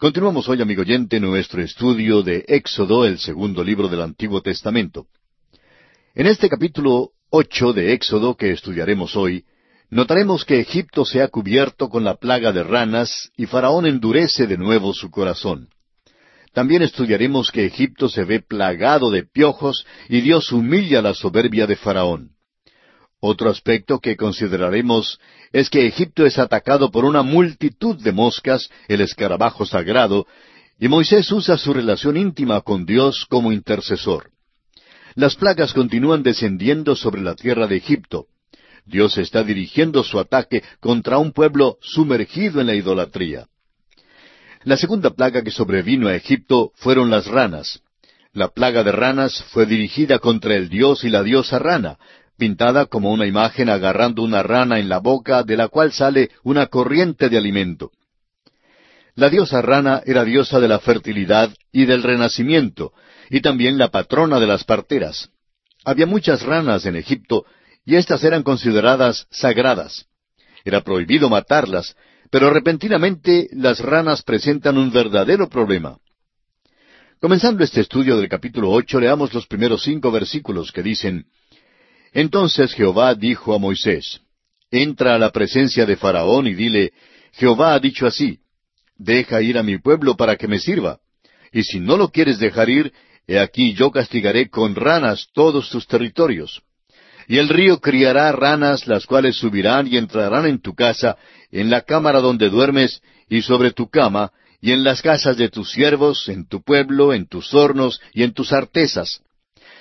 Continuamos hoy, amigo oyente, nuestro estudio de Éxodo, el segundo libro del Antiguo Testamento. En este capítulo ocho de Éxodo que estudiaremos hoy, notaremos que Egipto se ha cubierto con la plaga de ranas y Faraón endurece de nuevo su corazón. También estudiaremos que Egipto se ve plagado de piojos y Dios humilla la soberbia de Faraón. Otro aspecto que consideraremos es que Egipto es atacado por una multitud de moscas, el escarabajo sagrado, y Moisés usa su relación íntima con Dios como intercesor. Las plagas continúan descendiendo sobre la tierra de Egipto. Dios está dirigiendo su ataque contra un pueblo sumergido en la idolatría. La segunda plaga que sobrevino a Egipto fueron las ranas. La plaga de ranas fue dirigida contra el dios y la diosa rana, pintada como una imagen agarrando una rana en la boca de la cual sale una corriente de alimento. La diosa rana era diosa de la fertilidad y del renacimiento, y también la patrona de las parteras. Había muchas ranas en Egipto, y éstas eran consideradas sagradas. Era prohibido matarlas, pero repentinamente las ranas presentan un verdadero problema. Comenzando este estudio del capítulo ocho, leamos los primeros cinco versículos que dicen entonces Jehová dijo a Moisés, Entra a la presencia de Faraón y dile, Jehová ha dicho así, Deja ir a mi pueblo para que me sirva. Y si no lo quieres dejar ir, he aquí yo castigaré con ranas todos tus territorios. Y el río criará ranas, las cuales subirán y entrarán en tu casa, en la cámara donde duermes, y sobre tu cama, y en las casas de tus siervos, en tu pueblo, en tus hornos y en tus artesas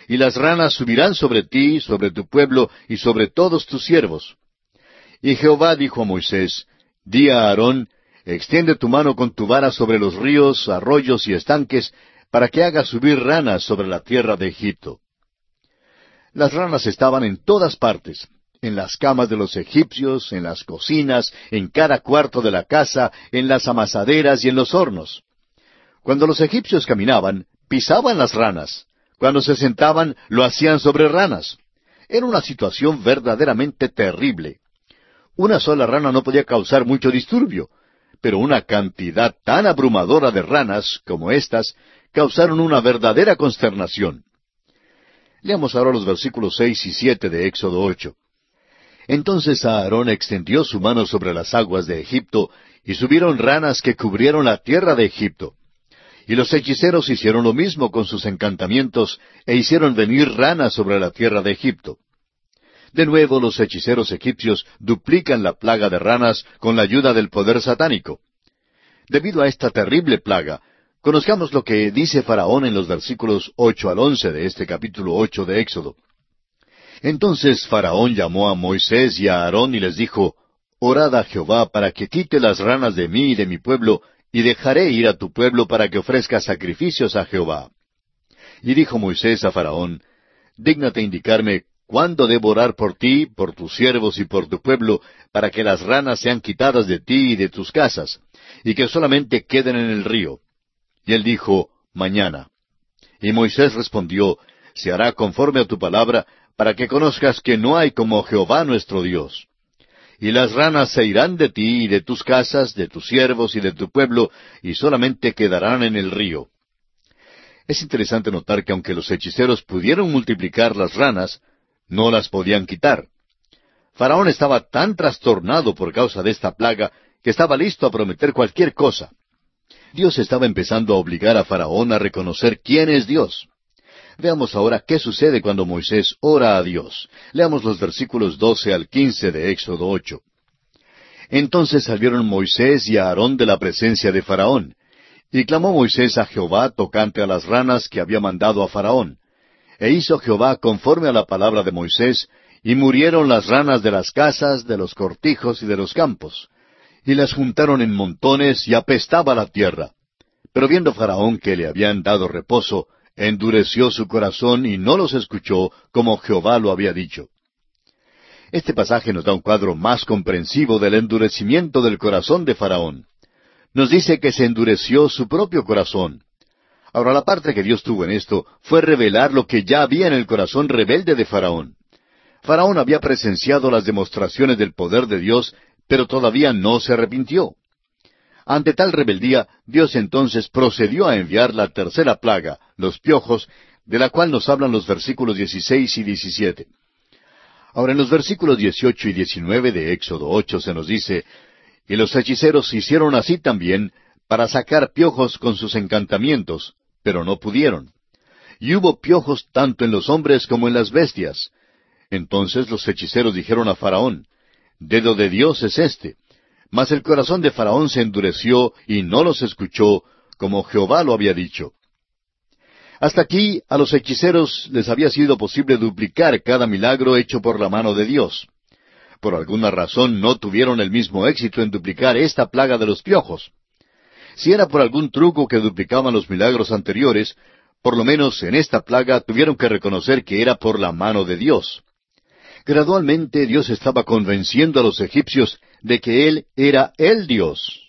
y las ranas subirán sobre ti, sobre tu pueblo y sobre todos tus siervos. Y Jehová dijo a Moisés, Di a Aarón, extiende tu mano con tu vara sobre los ríos, arroyos y estanques, para que haga subir ranas sobre la tierra de Egipto. Las ranas estaban en todas partes, en las camas de los egipcios, en las cocinas, en cada cuarto de la casa, en las amasaderas y en los hornos. Cuando los egipcios caminaban, pisaban las ranas, cuando se sentaban, lo hacían sobre ranas. Era una situación verdaderamente terrible. Una sola rana no podía causar mucho disturbio, pero una cantidad tan abrumadora de ranas como estas causaron una verdadera consternación. Leamos ahora los versículos seis y siete de Éxodo ocho. Entonces Aarón extendió su mano sobre las aguas de Egipto, y subieron ranas que cubrieron la tierra de Egipto. Y los hechiceros hicieron lo mismo con sus encantamientos e hicieron venir ranas sobre la tierra de Egipto. De nuevo los hechiceros egipcios duplican la plaga de ranas con la ayuda del poder satánico. Debido a esta terrible plaga, conozcamos lo que dice Faraón en los versículos ocho al once de este capítulo ocho de Éxodo. Entonces Faraón llamó a Moisés y a Aarón y les dijo, Orad a Jehová para que quite las ranas de mí y de mi pueblo, y dejaré ir a tu pueblo para que ofrezca sacrificios a Jehová. Y dijo Moisés a Faraón, Dígnate indicarme cuándo debo orar por ti, por tus siervos y por tu pueblo, para que las ranas sean quitadas de ti y de tus casas, y que solamente queden en el río. Y él dijo, Mañana. Y Moisés respondió, Se hará conforme a tu palabra, para que conozcas que no hay como Jehová nuestro Dios y las ranas se irán de ti y de tus casas, de tus siervos y de tu pueblo, y solamente quedarán en el río. Es interesante notar que aunque los hechiceros pudieron multiplicar las ranas, no las podían quitar. Faraón estaba tan trastornado por causa de esta plaga que estaba listo a prometer cualquier cosa. Dios estaba empezando a obligar a Faraón a reconocer quién es Dios. Veamos ahora qué sucede cuando Moisés ora a Dios. Leamos los versículos doce al quince de Éxodo ocho. Entonces salieron Moisés y Aarón de la presencia de Faraón. Y clamó Moisés a Jehová tocante a las ranas que había mandado a Faraón. E hizo Jehová conforme a la palabra de Moisés, y murieron las ranas de las casas, de los cortijos y de los campos. Y las juntaron en montones y apestaba la tierra. Pero viendo Faraón que le habían dado reposo, endureció su corazón y no los escuchó como Jehová lo había dicho. Este pasaje nos da un cuadro más comprensivo del endurecimiento del corazón de Faraón. Nos dice que se endureció su propio corazón. Ahora la parte que Dios tuvo en esto fue revelar lo que ya había en el corazón rebelde de Faraón. Faraón había presenciado las demostraciones del poder de Dios, pero todavía no se arrepintió. Ante tal rebeldía, Dios entonces procedió a enviar la tercera plaga, los piojos, de la cual nos hablan los versículos 16 y 17. Ahora en los versículos 18 y 19 de Éxodo 8 se nos dice, Y los hechiceros hicieron así también para sacar piojos con sus encantamientos, pero no pudieron. Y hubo piojos tanto en los hombres como en las bestias. Entonces los hechiceros dijeron a Faraón, Dedo de Dios es este. Mas el corazón de Faraón se endureció y no los escuchó, como Jehová lo había dicho. Hasta aquí a los hechiceros les había sido posible duplicar cada milagro hecho por la mano de Dios. Por alguna razón no tuvieron el mismo éxito en duplicar esta plaga de los piojos. Si era por algún truco que duplicaban los milagros anteriores, por lo menos en esta plaga tuvieron que reconocer que era por la mano de Dios. Gradualmente Dios estaba convenciendo a los egipcios de que Él era el Dios.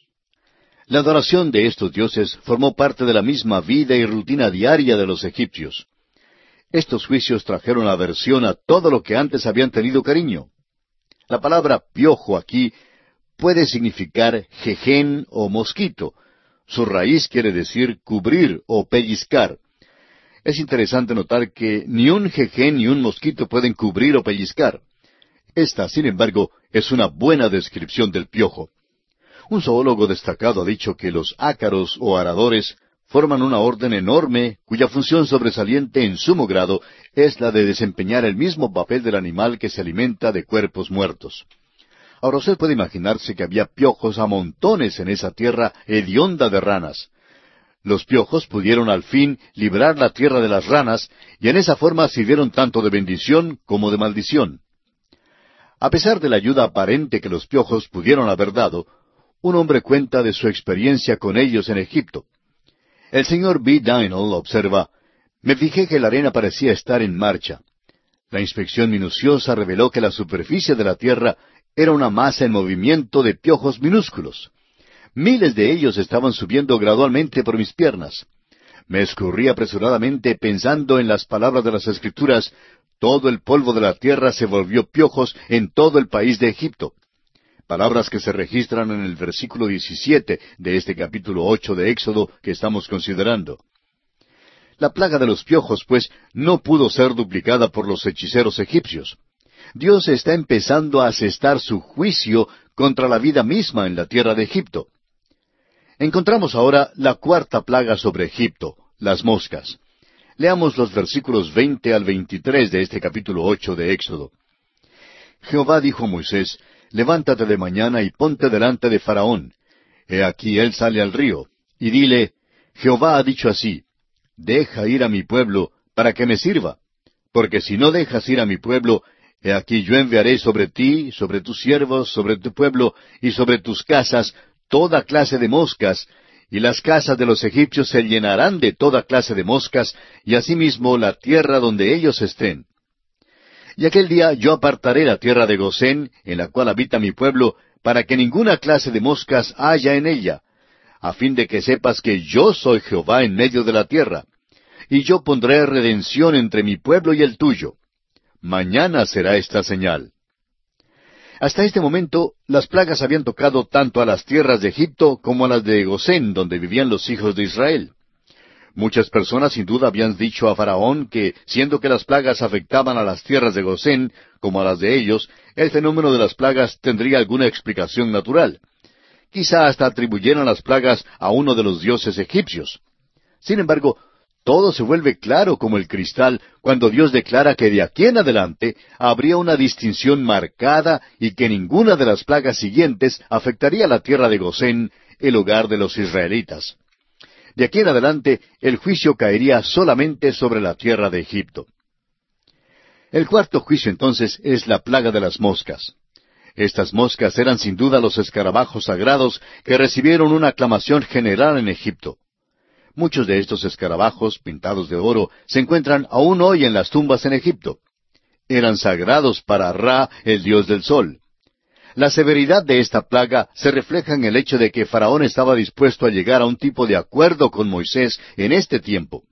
La adoración de estos dioses formó parte de la misma vida y rutina diaria de los egipcios. Estos juicios trajeron aversión a todo lo que antes habían tenido cariño. La palabra piojo aquí puede significar jején o mosquito. Su raíz quiere decir cubrir o pellizcar. Es interesante notar que ni un jején ni un mosquito pueden cubrir o pellizcar. Esta, sin embargo, es una buena descripción del piojo. Un zoólogo destacado ha dicho que los ácaros o aradores forman una orden enorme cuya función sobresaliente en sumo grado es la de desempeñar el mismo papel del animal que se alimenta de cuerpos muertos. Ahora usted puede imaginarse que había piojos a montones en esa tierra hedionda de ranas. Los piojos pudieron al fin librar la tierra de las ranas y en esa forma sirvieron tanto de bendición como de maldición. A pesar de la ayuda aparente que los piojos pudieron haber dado, un hombre cuenta de su experiencia con ellos en Egipto. El señor B. Dynel observa, me fijé que la arena parecía estar en marcha. La inspección minuciosa reveló que la superficie de la tierra era una masa en movimiento de piojos minúsculos. Miles de ellos estaban subiendo gradualmente por mis piernas. Me escurrí apresuradamente pensando en las palabras de las Escrituras, todo el polvo de la tierra se volvió piojos en todo el país de Egipto palabras que se registran en el versículo 17 de este capítulo 8 de Éxodo que estamos considerando. La plaga de los piojos, pues, no pudo ser duplicada por los hechiceros egipcios. Dios está empezando a asestar su juicio contra la vida misma en la tierra de Egipto. Encontramos ahora la cuarta plaga sobre Egipto, las moscas. Leamos los versículos veinte al veintitrés de este capítulo ocho de Éxodo. Jehová dijo a Moisés, levántate de mañana y ponte delante de Faraón. He aquí él sale al río, y dile, Jehová ha dicho así, deja ir a mi pueblo para que me sirva, porque si no dejas ir a mi pueblo, he aquí yo enviaré sobre ti, sobre tus siervos, sobre tu pueblo y sobre tus casas toda clase de moscas, y las casas de los egipcios se llenarán de toda clase de moscas, y asimismo la tierra donde ellos estén. Y aquel día yo apartaré la tierra de Gosén, en la cual habita mi pueblo, para que ninguna clase de moscas haya en ella, a fin de que sepas que yo soy Jehová en medio de la tierra. Y yo pondré redención entre mi pueblo y el tuyo. Mañana será esta señal. Hasta este momento, las plagas habían tocado tanto a las tierras de Egipto como a las de Gosén, donde vivían los hijos de Israel. Muchas personas sin duda habían dicho a Faraón que, siendo que las plagas afectaban a las tierras de Gosén como a las de ellos, el fenómeno de las plagas tendría alguna explicación natural. Quizá hasta atribuyeran las plagas a uno de los dioses egipcios. Sin embargo, todo se vuelve claro como el cristal cuando Dios declara que de aquí en adelante habría una distinción marcada y que ninguna de las plagas siguientes afectaría la tierra de Gosén, el hogar de los israelitas. De aquí en adelante el juicio caería solamente sobre la tierra de Egipto. El cuarto juicio entonces es la plaga de las moscas. Estas moscas eran sin duda los escarabajos sagrados que recibieron una aclamación general en Egipto. Muchos de estos escarabajos pintados de oro se encuentran aún hoy en las tumbas en Egipto. Eran sagrados para Ra, el dios del sol. La severidad de esta plaga se refleja en el hecho de que Faraón estaba dispuesto a llegar a un tipo de acuerdo con Moisés en este tiempo.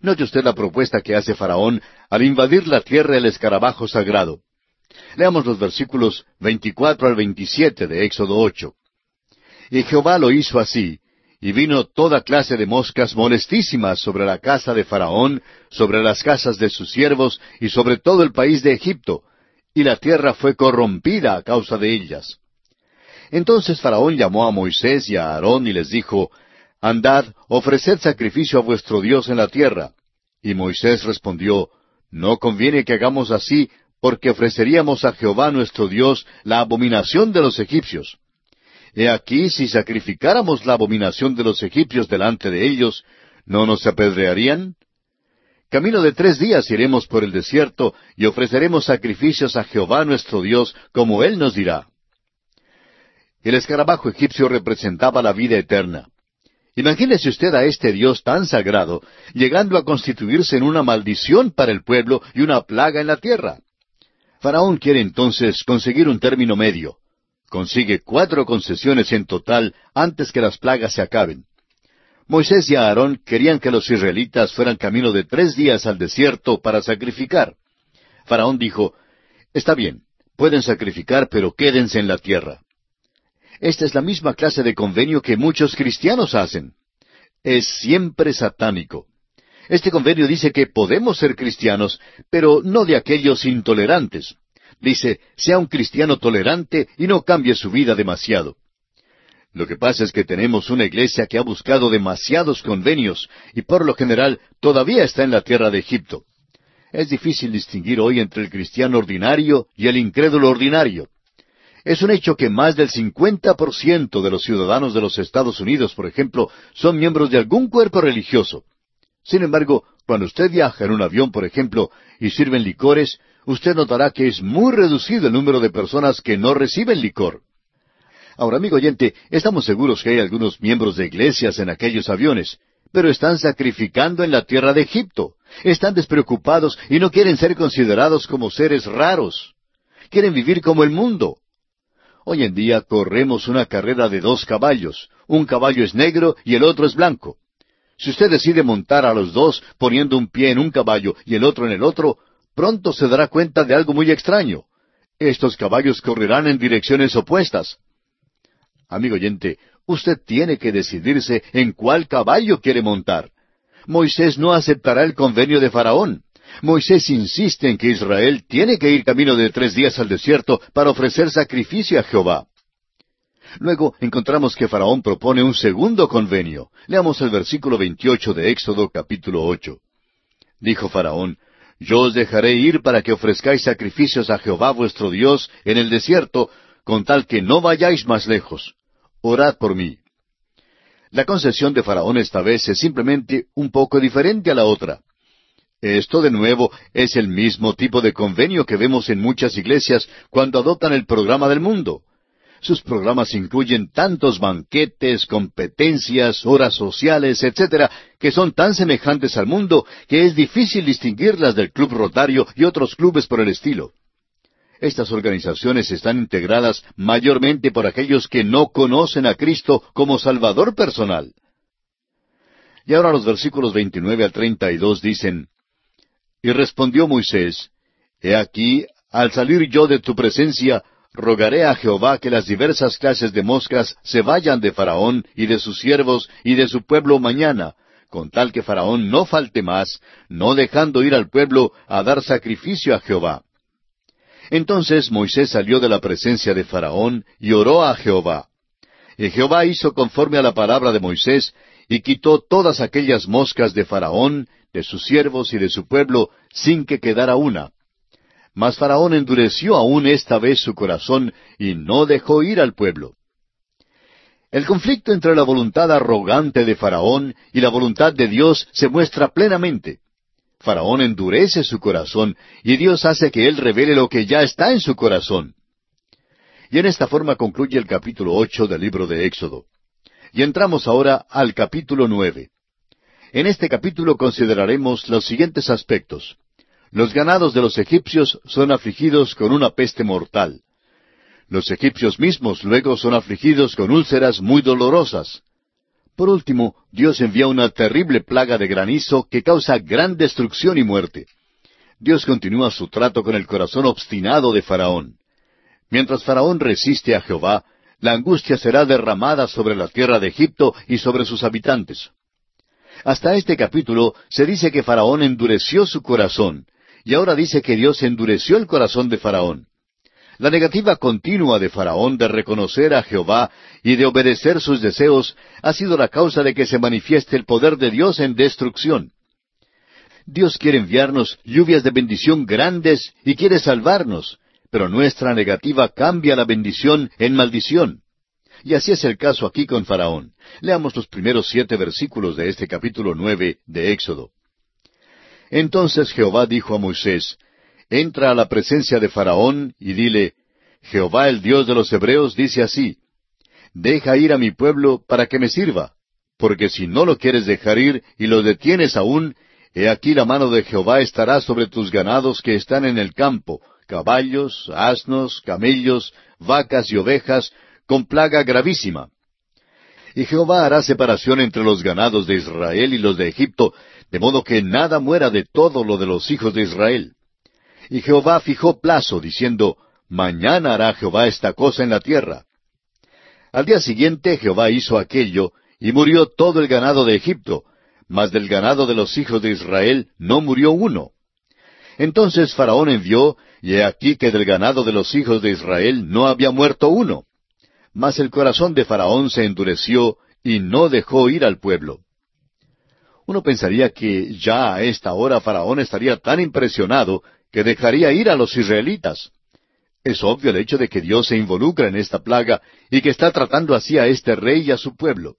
Note usted la propuesta que hace Faraón al invadir la tierra del escarabajo sagrado. Leamos los versículos 24 al 27 de Éxodo 8. Y Jehová lo hizo así, y vino toda clase de moscas molestísimas sobre la casa de Faraón, sobre las casas de sus siervos, y sobre todo el país de Egipto, y la tierra fue corrompida a causa de ellas. Entonces Faraón llamó a Moisés y a Aarón y les dijo, Andad, ofreced sacrificio a vuestro Dios en la tierra. Y Moisés respondió, No conviene que hagamos así, porque ofreceríamos a Jehová nuestro Dios la abominación de los egipcios. He aquí, si sacrificáramos la abominación de los egipcios delante de ellos, ¿no nos apedrearían? Camino de tres días iremos por el desierto y ofreceremos sacrificios a Jehová nuestro Dios, como Él nos dirá. El escarabajo egipcio representaba la vida eterna. Imagínese usted a este Dios tan sagrado llegando a constituirse en una maldición para el pueblo y una plaga en la tierra. Faraón quiere entonces conseguir un término medio. Consigue cuatro concesiones en total antes que las plagas se acaben. Moisés y Aarón querían que los israelitas fueran camino de tres días al desierto para sacrificar. Faraón dijo, Está bien, pueden sacrificar, pero quédense en la tierra. Esta es la misma clase de convenio que muchos cristianos hacen. Es siempre satánico. Este convenio dice que podemos ser cristianos, pero no de aquellos intolerantes. Dice, sea un cristiano tolerante y no cambie su vida demasiado. Lo que pasa es que tenemos una iglesia que ha buscado demasiados convenios y por lo general todavía está en la tierra de Egipto. Es difícil distinguir hoy entre el cristiano ordinario y el incrédulo ordinario. Es un hecho que más del 50% de los ciudadanos de los Estados Unidos, por ejemplo, son miembros de algún cuerpo religioso. Sin embargo, cuando usted viaja en un avión, por ejemplo, y sirven licores, usted notará que es muy reducido el número de personas que no reciben licor. Ahora, amigo oyente, estamos seguros que hay algunos miembros de iglesias en aquellos aviones, pero están sacrificando en la tierra de Egipto. Están despreocupados y no quieren ser considerados como seres raros. Quieren vivir como el mundo. Hoy en día corremos una carrera de dos caballos. Un caballo es negro y el otro es blanco. Si usted decide montar a los dos poniendo un pie en un caballo y el otro en el otro, pronto se dará cuenta de algo muy extraño. Estos caballos correrán en direcciones opuestas. Amigo oyente, usted tiene que decidirse en cuál caballo quiere montar. Moisés no aceptará el convenio de Faraón. Moisés insiste en que Israel tiene que ir camino de tres días al desierto para ofrecer sacrificio a Jehová. Luego encontramos que Faraón propone un segundo convenio. Leamos el versículo 28 de Éxodo capítulo 8. Dijo Faraón, Yo os dejaré ir para que ofrezcáis sacrificios a Jehová vuestro Dios en el desierto, con tal que no vayáis más lejos orad por mí. La concesión de Faraón esta vez es simplemente un poco diferente a la otra. Esto de nuevo es el mismo tipo de convenio que vemos en muchas iglesias cuando adoptan el programa del mundo. Sus programas incluyen tantos banquetes, competencias, horas sociales, etcétera, que son tan semejantes al mundo que es difícil distinguirlas del Club Rotario y otros clubes por el estilo. Estas organizaciones están integradas mayormente por aquellos que no conocen a Cristo como Salvador personal. Y ahora los versículos 29 al 32 dicen, Y respondió Moisés, He aquí, al salir yo de tu presencia, rogaré a Jehová que las diversas clases de moscas se vayan de Faraón y de sus siervos y de su pueblo mañana, con tal que Faraón no falte más, no dejando ir al pueblo a dar sacrificio a Jehová. Entonces Moisés salió de la presencia de Faraón y oró a Jehová. Y Jehová hizo conforme a la palabra de Moisés, y quitó todas aquellas moscas de Faraón, de sus siervos y de su pueblo, sin que quedara una. Mas Faraón endureció aún esta vez su corazón, y no dejó ir al pueblo. El conflicto entre la voluntad arrogante de Faraón y la voluntad de Dios se muestra plenamente. Faraón endurece su corazón y Dios hace que él revele lo que ya está en su corazón. Y en esta forma concluye el capítulo ocho del libro de Éxodo. Y entramos ahora al capítulo nueve. En este capítulo consideraremos los siguientes aspectos. Los ganados de los egipcios son afligidos con una peste mortal. Los egipcios mismos luego son afligidos con úlceras muy dolorosas. Por último, Dios envía una terrible plaga de granizo que causa gran destrucción y muerte. Dios continúa su trato con el corazón obstinado de Faraón. Mientras Faraón resiste a Jehová, La angustia será derramada sobre la tierra de Egipto y sobre sus habitantes. Hasta este capítulo se dice que Faraón endureció su corazón, y ahora dice que Dios endureció el corazón de Faraón. La negativa continua de Faraón de reconocer a Jehová y de obedecer sus deseos ha sido la causa de que se manifieste el poder de Dios en destrucción. Dios quiere enviarnos lluvias de bendición grandes y quiere salvarnos, pero nuestra negativa cambia la bendición en maldición. Y así es el caso aquí con Faraón. Leamos los primeros siete versículos de este capítulo nueve de Éxodo. Entonces Jehová dijo a Moisés, Entra a la presencia de Faraón y dile, Jehová el Dios de los Hebreos dice así, Deja ir a mi pueblo para que me sirva, porque si no lo quieres dejar ir y lo detienes aún, he aquí la mano de Jehová estará sobre tus ganados que están en el campo, caballos, asnos, camellos, vacas y ovejas, con plaga gravísima. Y Jehová hará separación entre los ganados de Israel y los de Egipto, de modo que nada muera de todo lo de los hijos de Israel. Y Jehová fijó plazo, diciendo, Mañana hará Jehová esta cosa en la tierra. Al día siguiente Jehová hizo aquello, y murió todo el ganado de Egipto, mas del ganado de los hijos de Israel no murió uno. Entonces Faraón envió, y he aquí que del ganado de los hijos de Israel no había muerto uno. Mas el corazón de Faraón se endureció, y no dejó ir al pueblo. Uno pensaría que ya a esta hora Faraón estaría tan impresionado que dejaría ir a los israelitas. Es obvio el hecho de que Dios se involucra en esta plaga y que está tratando así a este rey y a su pueblo.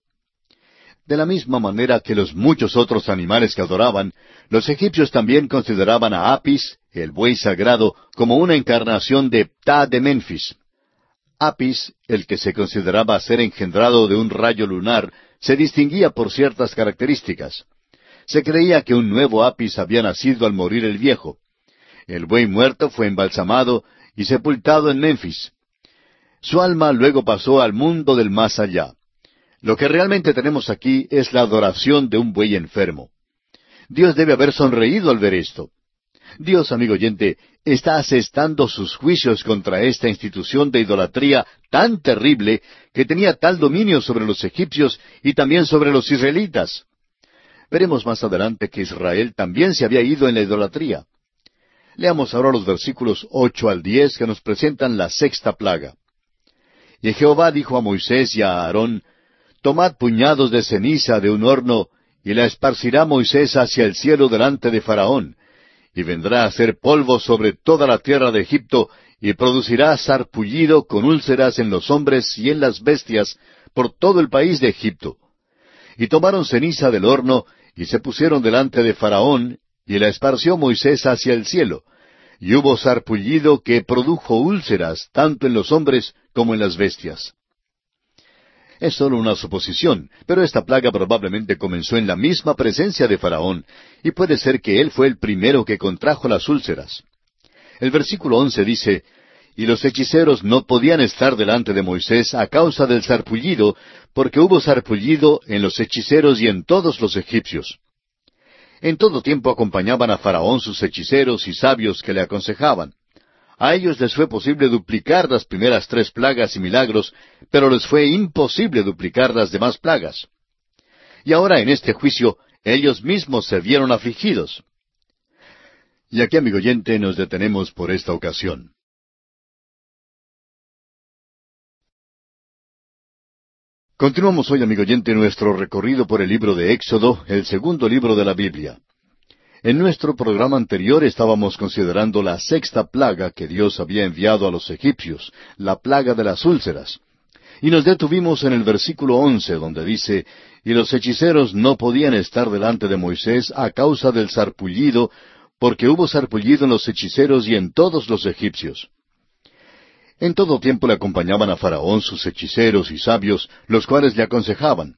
De la misma manera que los muchos otros animales que adoraban, los egipcios también consideraban a Apis, el buey sagrado, como una encarnación de Ptah de Memphis. Apis, el que se consideraba ser engendrado de un rayo lunar, se distinguía por ciertas características. Se creía que un nuevo Apis había nacido al morir el viejo. El buey muerto fue embalsamado y sepultado en Memphis. Su alma luego pasó al mundo del más allá. Lo que realmente tenemos aquí es la adoración de un buey enfermo. Dios debe haber sonreído al ver esto. Dios, amigo oyente, está asestando sus juicios contra esta institución de idolatría tan terrible que tenía tal dominio sobre los egipcios y también sobre los israelitas. Veremos más adelante que Israel también se había ido en la idolatría. Leamos ahora los versículos ocho al diez que nos presentan la sexta plaga. Y Jehová dijo a Moisés y a Aarón, Tomad puñados de ceniza de un horno, y la esparcirá Moisés hacia el cielo delante de Faraón, y vendrá a hacer polvo sobre toda la tierra de Egipto, y producirá sarpullido con úlceras en los hombres y en las bestias por todo el país de Egipto. Y tomaron ceniza del horno, y se pusieron delante de Faraón, y la esparció Moisés hacia el cielo, y hubo sarpullido que produjo úlceras tanto en los hombres como en las bestias. Es solo una suposición, pero esta plaga probablemente comenzó en la misma presencia de Faraón, y puede ser que él fue el primero que contrajo las úlceras. El versículo once dice, Y los hechiceros no podían estar delante de Moisés a causa del sarpullido, porque hubo sarpullido en los hechiceros y en todos los egipcios. En todo tiempo acompañaban a Faraón sus hechiceros y sabios que le aconsejaban. A ellos les fue posible duplicar las primeras tres plagas y milagros, pero les fue imposible duplicar las demás plagas. Y ahora en este juicio ellos mismos se vieron afligidos. Y aquí, amigo oyente, nos detenemos por esta ocasión. Continuamos hoy, amigo oyente, nuestro recorrido por el libro de Éxodo, el segundo libro de la Biblia. En nuestro programa anterior estábamos considerando la sexta plaga que Dios había enviado a los egipcios, la plaga de las úlceras. Y nos detuvimos en el versículo once, donde dice, Y los hechiceros no podían estar delante de Moisés a causa del sarpullido, porque hubo sarpullido en los hechiceros y en todos los egipcios. En todo tiempo le acompañaban a Faraón sus hechiceros y sabios, los cuales le aconsejaban.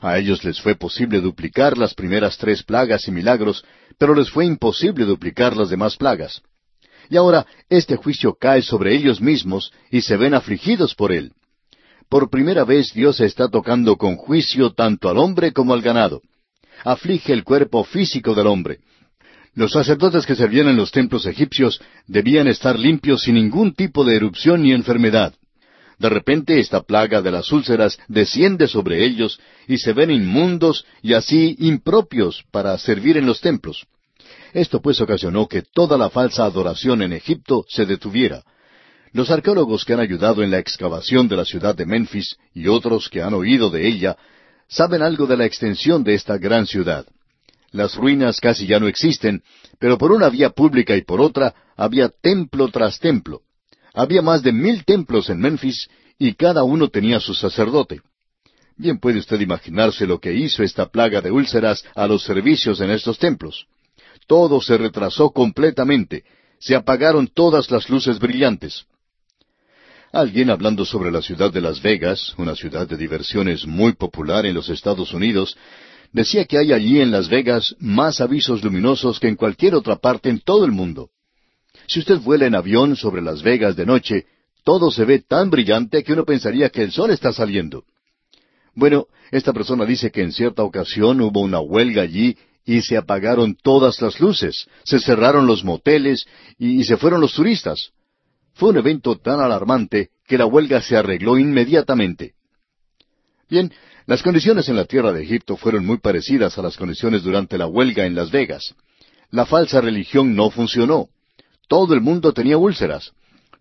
A ellos les fue posible duplicar las primeras tres plagas y milagros, pero les fue imposible duplicar las demás plagas. Y ahora este juicio cae sobre ellos mismos y se ven afligidos por él. Por primera vez Dios está tocando con juicio tanto al hombre como al ganado. Aflige el cuerpo físico del hombre. Los sacerdotes que servían en los templos egipcios debían estar limpios sin ningún tipo de erupción ni enfermedad. De repente esta plaga de las úlceras desciende sobre ellos y se ven inmundos y así impropios para servir en los templos. Esto pues ocasionó que toda la falsa adoración en Egipto se detuviera. Los arqueólogos que han ayudado en la excavación de la ciudad de Memphis y otros que han oído de ella saben algo de la extensión de esta gran ciudad. Las ruinas casi ya no existen, pero por una vía pública y por otra había templo tras templo. Había más de mil templos en Memphis y cada uno tenía su sacerdote. Bien puede usted imaginarse lo que hizo esta plaga de úlceras a los servicios en estos templos. Todo se retrasó completamente, se apagaron todas las luces brillantes. Alguien hablando sobre la ciudad de Las Vegas, una ciudad de diversiones muy popular en los Estados Unidos, decía que hay allí en Las Vegas más avisos luminosos que en cualquier otra parte en todo el mundo. Si usted vuela en avión sobre Las Vegas de noche, todo se ve tan brillante que uno pensaría que el sol está saliendo. Bueno, esta persona dice que en cierta ocasión hubo una huelga allí y se apagaron todas las luces, se cerraron los moteles y, se fueron los turistas. Fue un evento tan alarmante que la huelga se arregló inmediatamente. Bien, las condiciones en la tierra de Egipto fueron muy parecidas a las condiciones durante la huelga en Las Vegas. La falsa religión no funcionó. Todo el mundo tenía úlceras.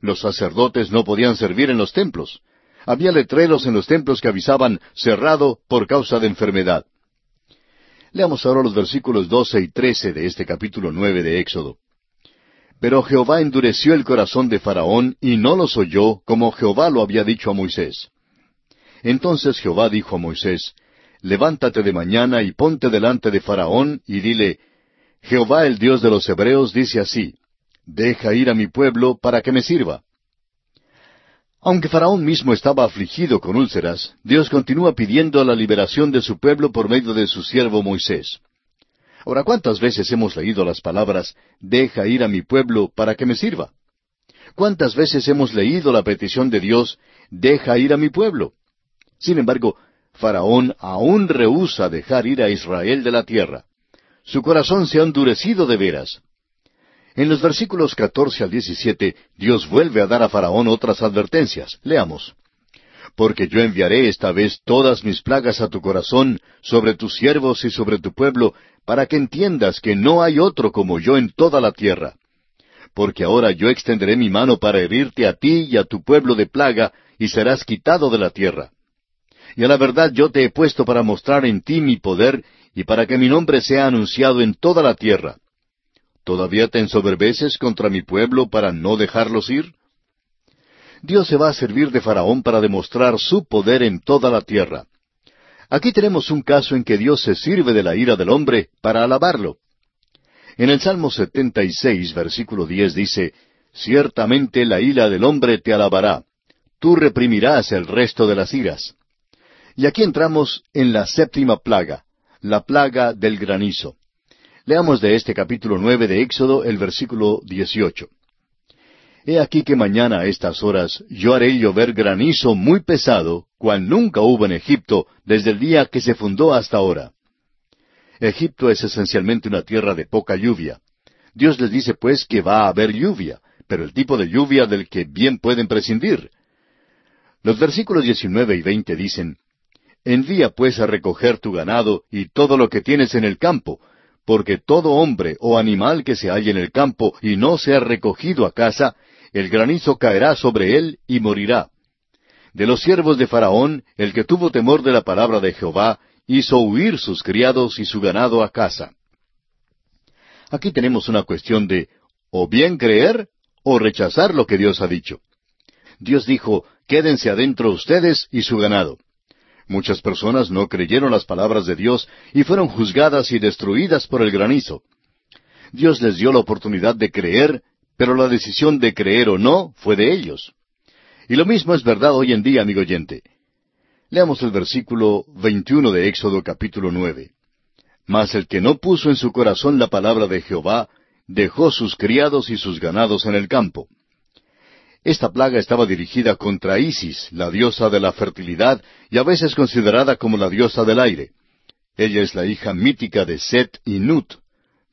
Los sacerdotes no podían servir en los templos. Había letreros en los templos que avisaban cerrado por causa de enfermedad. Leamos ahora los versículos doce y trece de este capítulo nueve de Éxodo. Pero Jehová endureció el corazón de Faraón y no los oyó, como Jehová lo había dicho a Moisés. Entonces Jehová dijo a Moisés, Levántate de mañana y ponte delante de Faraón y dile, Jehová el Dios de los Hebreos dice así, Deja ir a mi pueblo para que me sirva. Aunque Faraón mismo estaba afligido con úlceras, Dios continúa pidiendo la liberación de su pueblo por medio de su siervo Moisés. Ahora, ¿cuántas veces hemos leído las palabras, Deja ir a mi pueblo para que me sirva? ¿Cuántas veces hemos leído la petición de Dios, Deja ir a mi pueblo? Sin embargo, Faraón aún rehúsa dejar ir a Israel de la tierra. Su corazón se ha endurecido de veras. En los versículos catorce al diecisiete, Dios vuelve a dar a Faraón otras advertencias. Leamos. Porque yo enviaré esta vez todas mis plagas a tu corazón, sobre tus siervos y sobre tu pueblo, para que entiendas que no hay otro como yo en toda la tierra. Porque ahora yo extenderé mi mano para herirte a ti y a tu pueblo de plaga, y serás quitado de la tierra. Y a la verdad yo te he puesto para mostrar en ti mi poder, y para que mi nombre sea anunciado en toda la tierra. ¿Todavía te ensoberbeces contra mi pueblo para no dejarlos ir? Dios se va a servir de Faraón para demostrar su poder en toda la tierra. Aquí tenemos un caso en que Dios se sirve de la ira del hombre para alabarlo. En el Salmo 76, versículo 10 dice, Ciertamente la ira del hombre te alabará, tú reprimirás el resto de las iras. Y aquí entramos en la séptima plaga, la plaga del granizo. Leamos de este capítulo nueve de Éxodo el versículo dieciocho. He aquí que mañana a estas horas yo haré llover granizo muy pesado, cual nunca hubo en Egipto desde el día que se fundó hasta ahora. Egipto es esencialmente una tierra de poca lluvia. Dios les dice pues que va a haber lluvia, pero el tipo de lluvia del que bien pueden prescindir. Los versículos diecinueve y veinte dicen, Envía pues a recoger tu ganado y todo lo que tienes en el campo, porque todo hombre o animal que se halle en el campo y no sea recogido a casa, el granizo caerá sobre él y morirá. De los siervos de Faraón, el que tuvo temor de la palabra de Jehová, hizo huir sus criados y su ganado a casa. Aquí tenemos una cuestión de o bien creer o rechazar lo que Dios ha dicho. Dios dijo, quédense adentro ustedes y su ganado. Muchas personas no creyeron las palabras de Dios y fueron juzgadas y destruidas por el granizo. Dios les dio la oportunidad de creer, pero la decisión de creer o no fue de ellos. Y lo mismo es verdad hoy en día, amigo oyente. Leamos el versículo 21 de Éxodo capítulo 9. Mas el que no puso en su corazón la palabra de Jehová, dejó sus criados y sus ganados en el campo. Esta plaga estaba dirigida contra Isis, la diosa de la fertilidad y a veces considerada como la diosa del aire. Ella es la hija mítica de Set y Nut,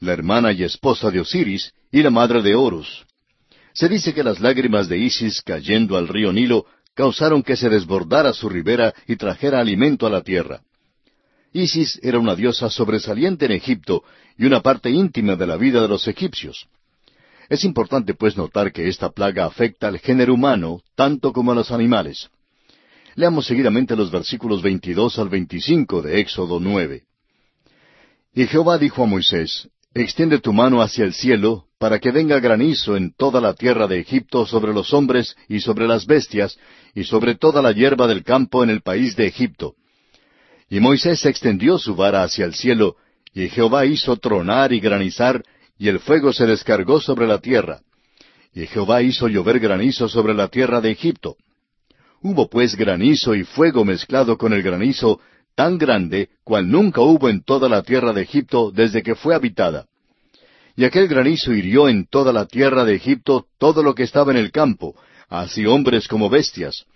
la hermana y esposa de Osiris y la madre de Horus. Se dice que las lágrimas de Isis cayendo al río Nilo causaron que se desbordara su ribera y trajera alimento a la tierra. Isis era una diosa sobresaliente en Egipto y una parte íntima de la vida de los egipcios. Es importante pues notar que esta plaga afecta al género humano tanto como a los animales. Leamos seguidamente los versículos 22 al 25 de Éxodo 9. Y Jehová dijo a Moisés, Extiende tu mano hacia el cielo, para que venga granizo en toda la tierra de Egipto sobre los hombres y sobre las bestias, y sobre toda la hierba del campo en el país de Egipto. Y Moisés extendió su vara hacia el cielo, y Jehová hizo tronar y granizar, y el fuego se descargó sobre la tierra. Y Jehová hizo llover granizo sobre la tierra de Egipto. Hubo pues granizo y fuego mezclado con el granizo tan grande cual nunca hubo en toda la tierra de Egipto desde que fue habitada. Y aquel granizo hirió en toda la tierra de Egipto todo lo que estaba en el campo, así hombres como bestias.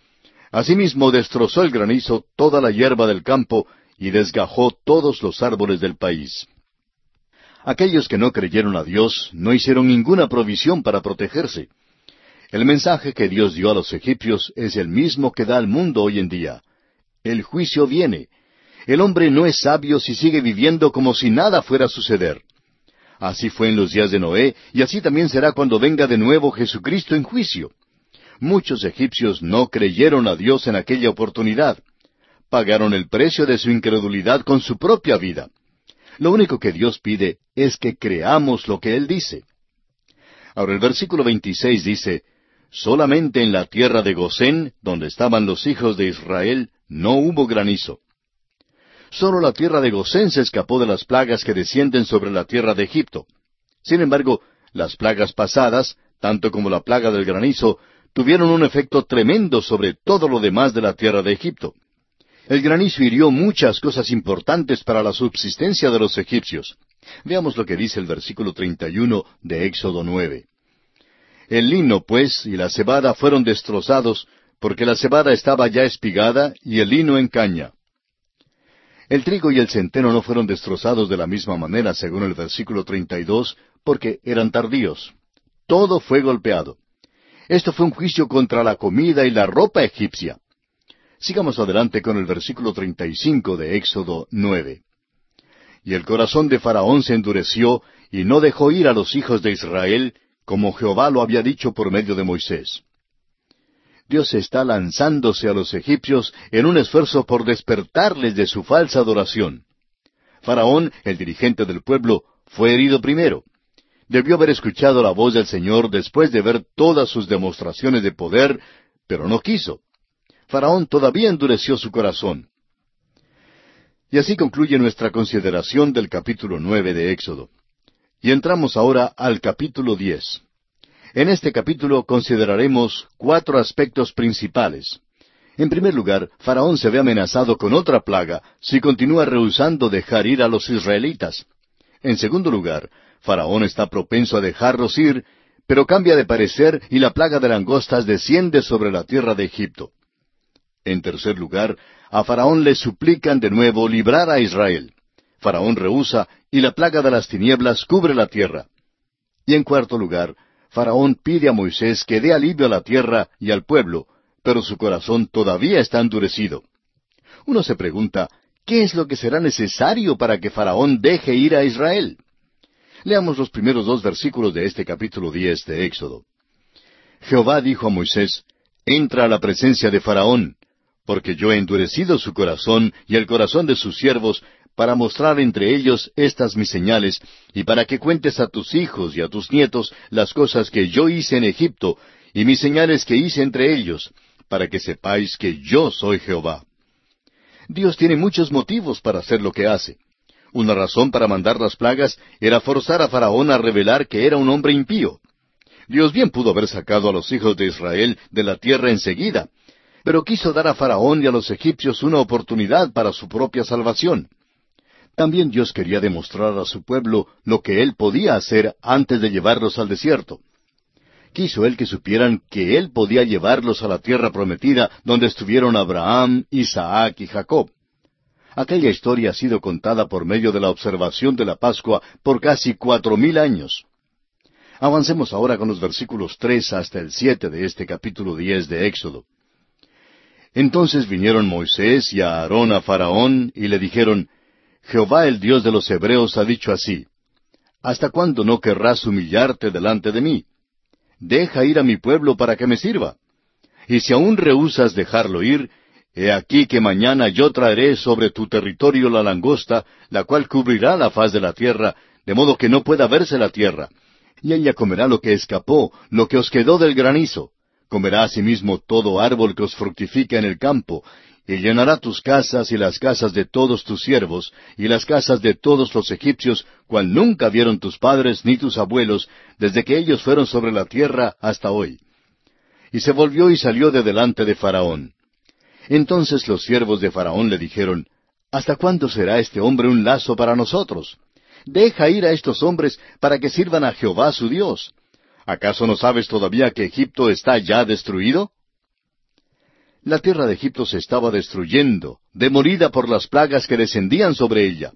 Asimismo destrozó el granizo toda la hierba del campo y desgajó todos los árboles del país. Aquellos que no creyeron a Dios no hicieron ninguna provisión para protegerse. El mensaje que Dios dio a los egipcios es el mismo que da al mundo hoy en día. El juicio viene. El hombre no es sabio si sigue viviendo como si nada fuera a suceder. Así fue en los días de Noé, y así también será cuando venga de nuevo Jesucristo en juicio. Muchos egipcios no creyeron a Dios en aquella oportunidad. Pagaron el precio de su incredulidad con su propia vida. Lo único que Dios pide es que creamos lo que Él dice. Ahora el versículo 26 dice, Solamente en la tierra de Gosén, donde estaban los hijos de Israel, no hubo granizo. Solo la tierra de Gosén se escapó de las plagas que descienden sobre la tierra de Egipto. Sin embargo, las plagas pasadas, tanto como la plaga del granizo, tuvieron un efecto tremendo sobre todo lo demás de la tierra de Egipto. El granizo hirió muchas cosas importantes para la subsistencia de los egipcios. Veamos lo que dice el versículo 31 de Éxodo 9. El lino, pues, y la cebada fueron destrozados, porque la cebada estaba ya espigada y el lino en caña. El trigo y el centeno no fueron destrozados de la misma manera, según el versículo 32, porque eran tardíos. Todo fue golpeado. Esto fue un juicio contra la comida y la ropa egipcia. Sigamos adelante con el versículo 35 de Éxodo 9. Y el corazón de Faraón se endureció y no dejó ir a los hijos de Israel, como Jehová lo había dicho por medio de Moisés. Dios está lanzándose a los egipcios en un esfuerzo por despertarles de su falsa adoración. Faraón, el dirigente del pueblo, fue herido primero. Debió haber escuchado la voz del Señor después de ver todas sus demostraciones de poder, pero no quiso. Faraón todavía endureció su corazón. Y así concluye nuestra consideración del capítulo nueve de Éxodo. Y entramos ahora al capítulo diez. En este capítulo consideraremos cuatro aspectos principales. En primer lugar, Faraón se ve amenazado con otra plaga si continúa rehusando dejar ir a los israelitas. En segundo lugar, Faraón está propenso a dejarlos ir, pero cambia de parecer y la plaga de langostas desciende sobre la tierra de Egipto. En tercer lugar, a Faraón le suplican de nuevo librar a Israel. Faraón rehúsa y la plaga de las tinieblas cubre la tierra. Y en cuarto lugar, Faraón pide a Moisés que dé alivio a la tierra y al pueblo, pero su corazón todavía está endurecido. Uno se pregunta, ¿qué es lo que será necesario para que Faraón deje ir a Israel? Leamos los primeros dos versículos de este capítulo diez de Éxodo. Jehová dijo a Moisés, Entra a la presencia de Faraón, porque yo he endurecido su corazón y el corazón de sus siervos para mostrar entre ellos estas mis señales, y para que cuentes a tus hijos y a tus nietos las cosas que yo hice en Egipto, y mis señales que hice entre ellos, para que sepáis que yo soy Jehová. Dios tiene muchos motivos para hacer lo que hace. Una razón para mandar las plagas era forzar a Faraón a revelar que era un hombre impío. Dios bien pudo haber sacado a los hijos de Israel de la tierra enseguida, pero quiso dar a Faraón y a los egipcios una oportunidad para su propia salvación. También Dios quería demostrar a su pueblo lo que Él podía hacer antes de llevarlos al desierto. Quiso Él que supieran que Él podía llevarlos a la tierra prometida donde estuvieron Abraham, Isaac y Jacob. Aquella historia ha sido contada por medio de la observación de la Pascua por casi cuatro mil años. Avancemos ahora con los versículos tres hasta el siete de este capítulo diez de Éxodo. Entonces vinieron Moisés y Aarón a Faraón y le dijeron, Jehová el Dios de los Hebreos ha dicho así, ¿Hasta cuándo no querrás humillarte delante de mí? Deja ir a mi pueblo para que me sirva. Y si aún rehusas dejarlo ir, he aquí que mañana yo traeré sobre tu territorio la langosta, la cual cubrirá la faz de la tierra, de modo que no pueda verse la tierra. Y ella comerá lo que escapó, lo que os quedó del granizo. Comerá asimismo todo árbol que os fructifica en el campo, y llenará tus casas y las casas de todos tus siervos, y las casas de todos los egipcios, cual nunca vieron tus padres ni tus abuelos, desde que ellos fueron sobre la tierra hasta hoy. Y se volvió y salió de delante de Faraón. Entonces los siervos de Faraón le dijeron, ¿Hasta cuándo será este hombre un lazo para nosotros? Deja ir a estos hombres para que sirvan a Jehová su Dios. ¿Acaso no sabes todavía que Egipto está ya destruido? La tierra de Egipto se estaba destruyendo, demolida por las plagas que descendían sobre ella.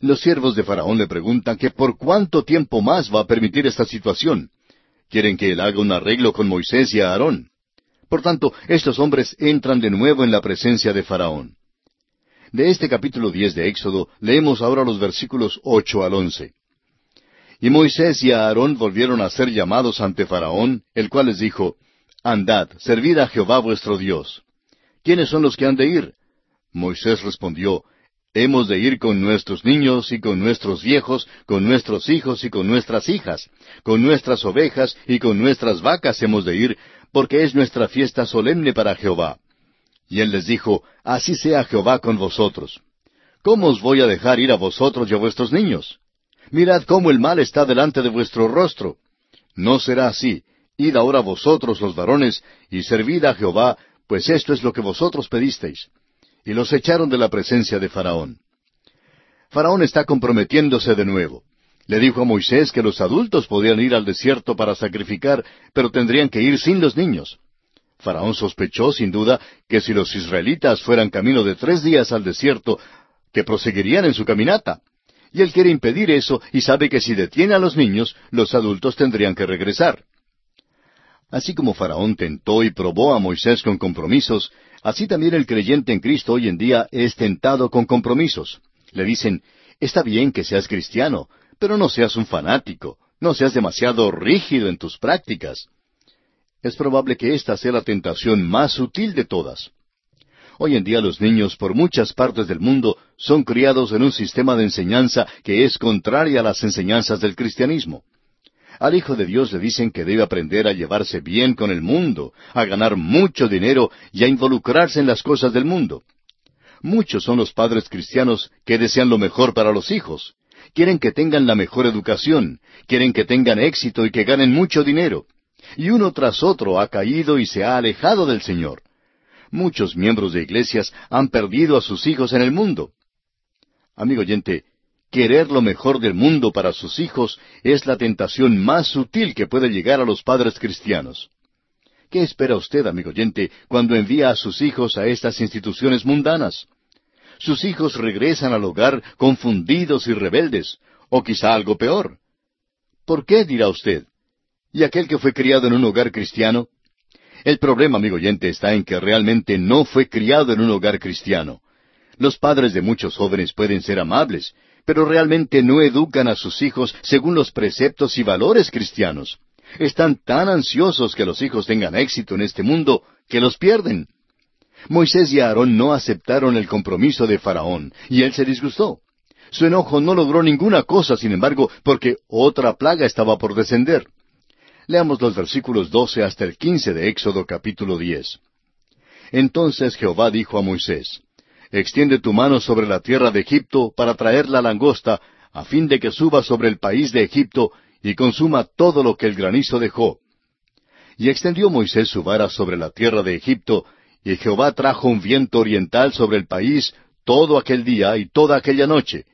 Los siervos de Faraón le preguntan que por cuánto tiempo más va a permitir esta situación. Quieren que él haga un arreglo con Moisés y Aarón. Por tanto, estos hombres entran de nuevo en la presencia de Faraón. De este capítulo diez de Éxodo leemos ahora los versículos ocho al once. Y Moisés y Aarón volvieron a ser llamados ante Faraón, el cual les dijo, Andad, servid a Jehová vuestro Dios. ¿Quiénes son los que han de ir? Moisés respondió, Hemos de ir con nuestros niños y con nuestros viejos, con nuestros hijos y con nuestras hijas, con nuestras ovejas y con nuestras vacas hemos de ir, porque es nuestra fiesta solemne para Jehová. Y él les dijo, Así sea Jehová con vosotros. ¿Cómo os voy a dejar ir a vosotros y a vuestros niños? Mirad cómo el mal está delante de vuestro rostro. No será así, Id ahora vosotros los varones, y servid a Jehová, pues esto es lo que vosotros pedisteis. Y los echaron de la presencia de Faraón. Faraón está comprometiéndose de nuevo. Le dijo a Moisés que los adultos podían ir al desierto para sacrificar, pero tendrían que ir sin los niños. Faraón sospechó, sin duda, que si los israelitas fueran camino de tres días al desierto, que proseguirían en su caminata. Y él quiere impedir eso y sabe que si detiene a los niños, los adultos tendrían que regresar. Así como Faraón tentó y probó a Moisés con compromisos, así también el creyente en Cristo hoy en día es tentado con compromisos. Le dicen, está bien que seas cristiano, pero no seas un fanático, no seas demasiado rígido en tus prácticas. Es probable que esta sea la tentación más sutil de todas. Hoy en día los niños por muchas partes del mundo son criados en un sistema de enseñanza que es contraria a las enseñanzas del cristianismo. Al Hijo de Dios le dicen que debe aprender a llevarse bien con el mundo, a ganar mucho dinero y a involucrarse en las cosas del mundo. Muchos son los padres cristianos que desean lo mejor para los hijos. Quieren que tengan la mejor educación, quieren que tengan éxito y que ganen mucho dinero. Y uno tras otro ha caído y se ha alejado del Señor. Muchos miembros de iglesias han perdido a sus hijos en el mundo. Amigo oyente, Querer lo mejor del mundo para sus hijos es la tentación más sutil que puede llegar a los padres cristianos. ¿Qué espera usted, amigo oyente, cuando envía a sus hijos a estas instituciones mundanas? Sus hijos regresan al hogar confundidos y rebeldes, o quizá algo peor. ¿Por qué, dirá usted? ¿Y aquel que fue criado en un hogar cristiano? El problema, amigo oyente, está en que realmente no fue criado en un hogar cristiano. Los padres de muchos jóvenes pueden ser amables, pero realmente no educan a sus hijos según los preceptos y valores cristianos. Están tan ansiosos que los hijos tengan éxito en este mundo que los pierden. Moisés y Aarón no aceptaron el compromiso de Faraón, y él se disgustó. Su enojo no logró ninguna cosa, sin embargo, porque otra plaga estaba por descender. Leamos los versículos doce hasta el quince de Éxodo capítulo diez. Entonces Jehová dijo a Moisés, extiende tu mano sobre la tierra de Egipto para traer la langosta, a fin de que suba sobre el país de Egipto y consuma todo lo que el granizo dejó. Y extendió Moisés su vara sobre la tierra de Egipto, y Jehová trajo un viento oriental sobre el país todo aquel día y toda aquella noche.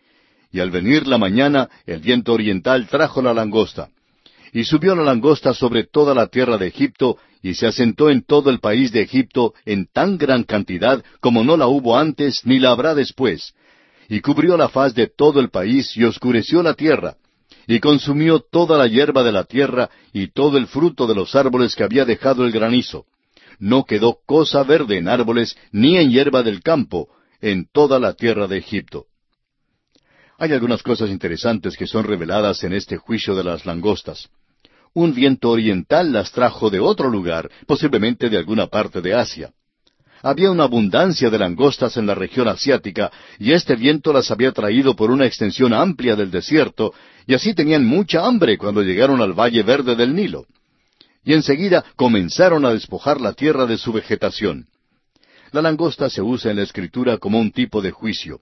Y al venir la mañana, el viento oriental trajo la langosta. Y subió la langosta sobre toda la tierra de Egipto, y se asentó en todo el país de Egipto en tan gran cantidad como no la hubo antes ni la habrá después, y cubrió la faz de todo el país y oscureció la tierra, y consumió toda la hierba de la tierra y todo el fruto de los árboles que había dejado el granizo. no quedó cosa verde en árboles ni en hierba del campo en toda la tierra de Egipto. Hay algunas cosas interesantes que son reveladas en este juicio de las langostas. Un viento oriental las trajo de otro lugar, posiblemente de alguna parte de Asia. Había una abundancia de langostas en la región asiática, y este viento las había traído por una extensión amplia del desierto, y así tenían mucha hambre cuando llegaron al Valle Verde del Nilo. Y enseguida comenzaron a despojar la tierra de su vegetación. La langosta se usa en la escritura como un tipo de juicio.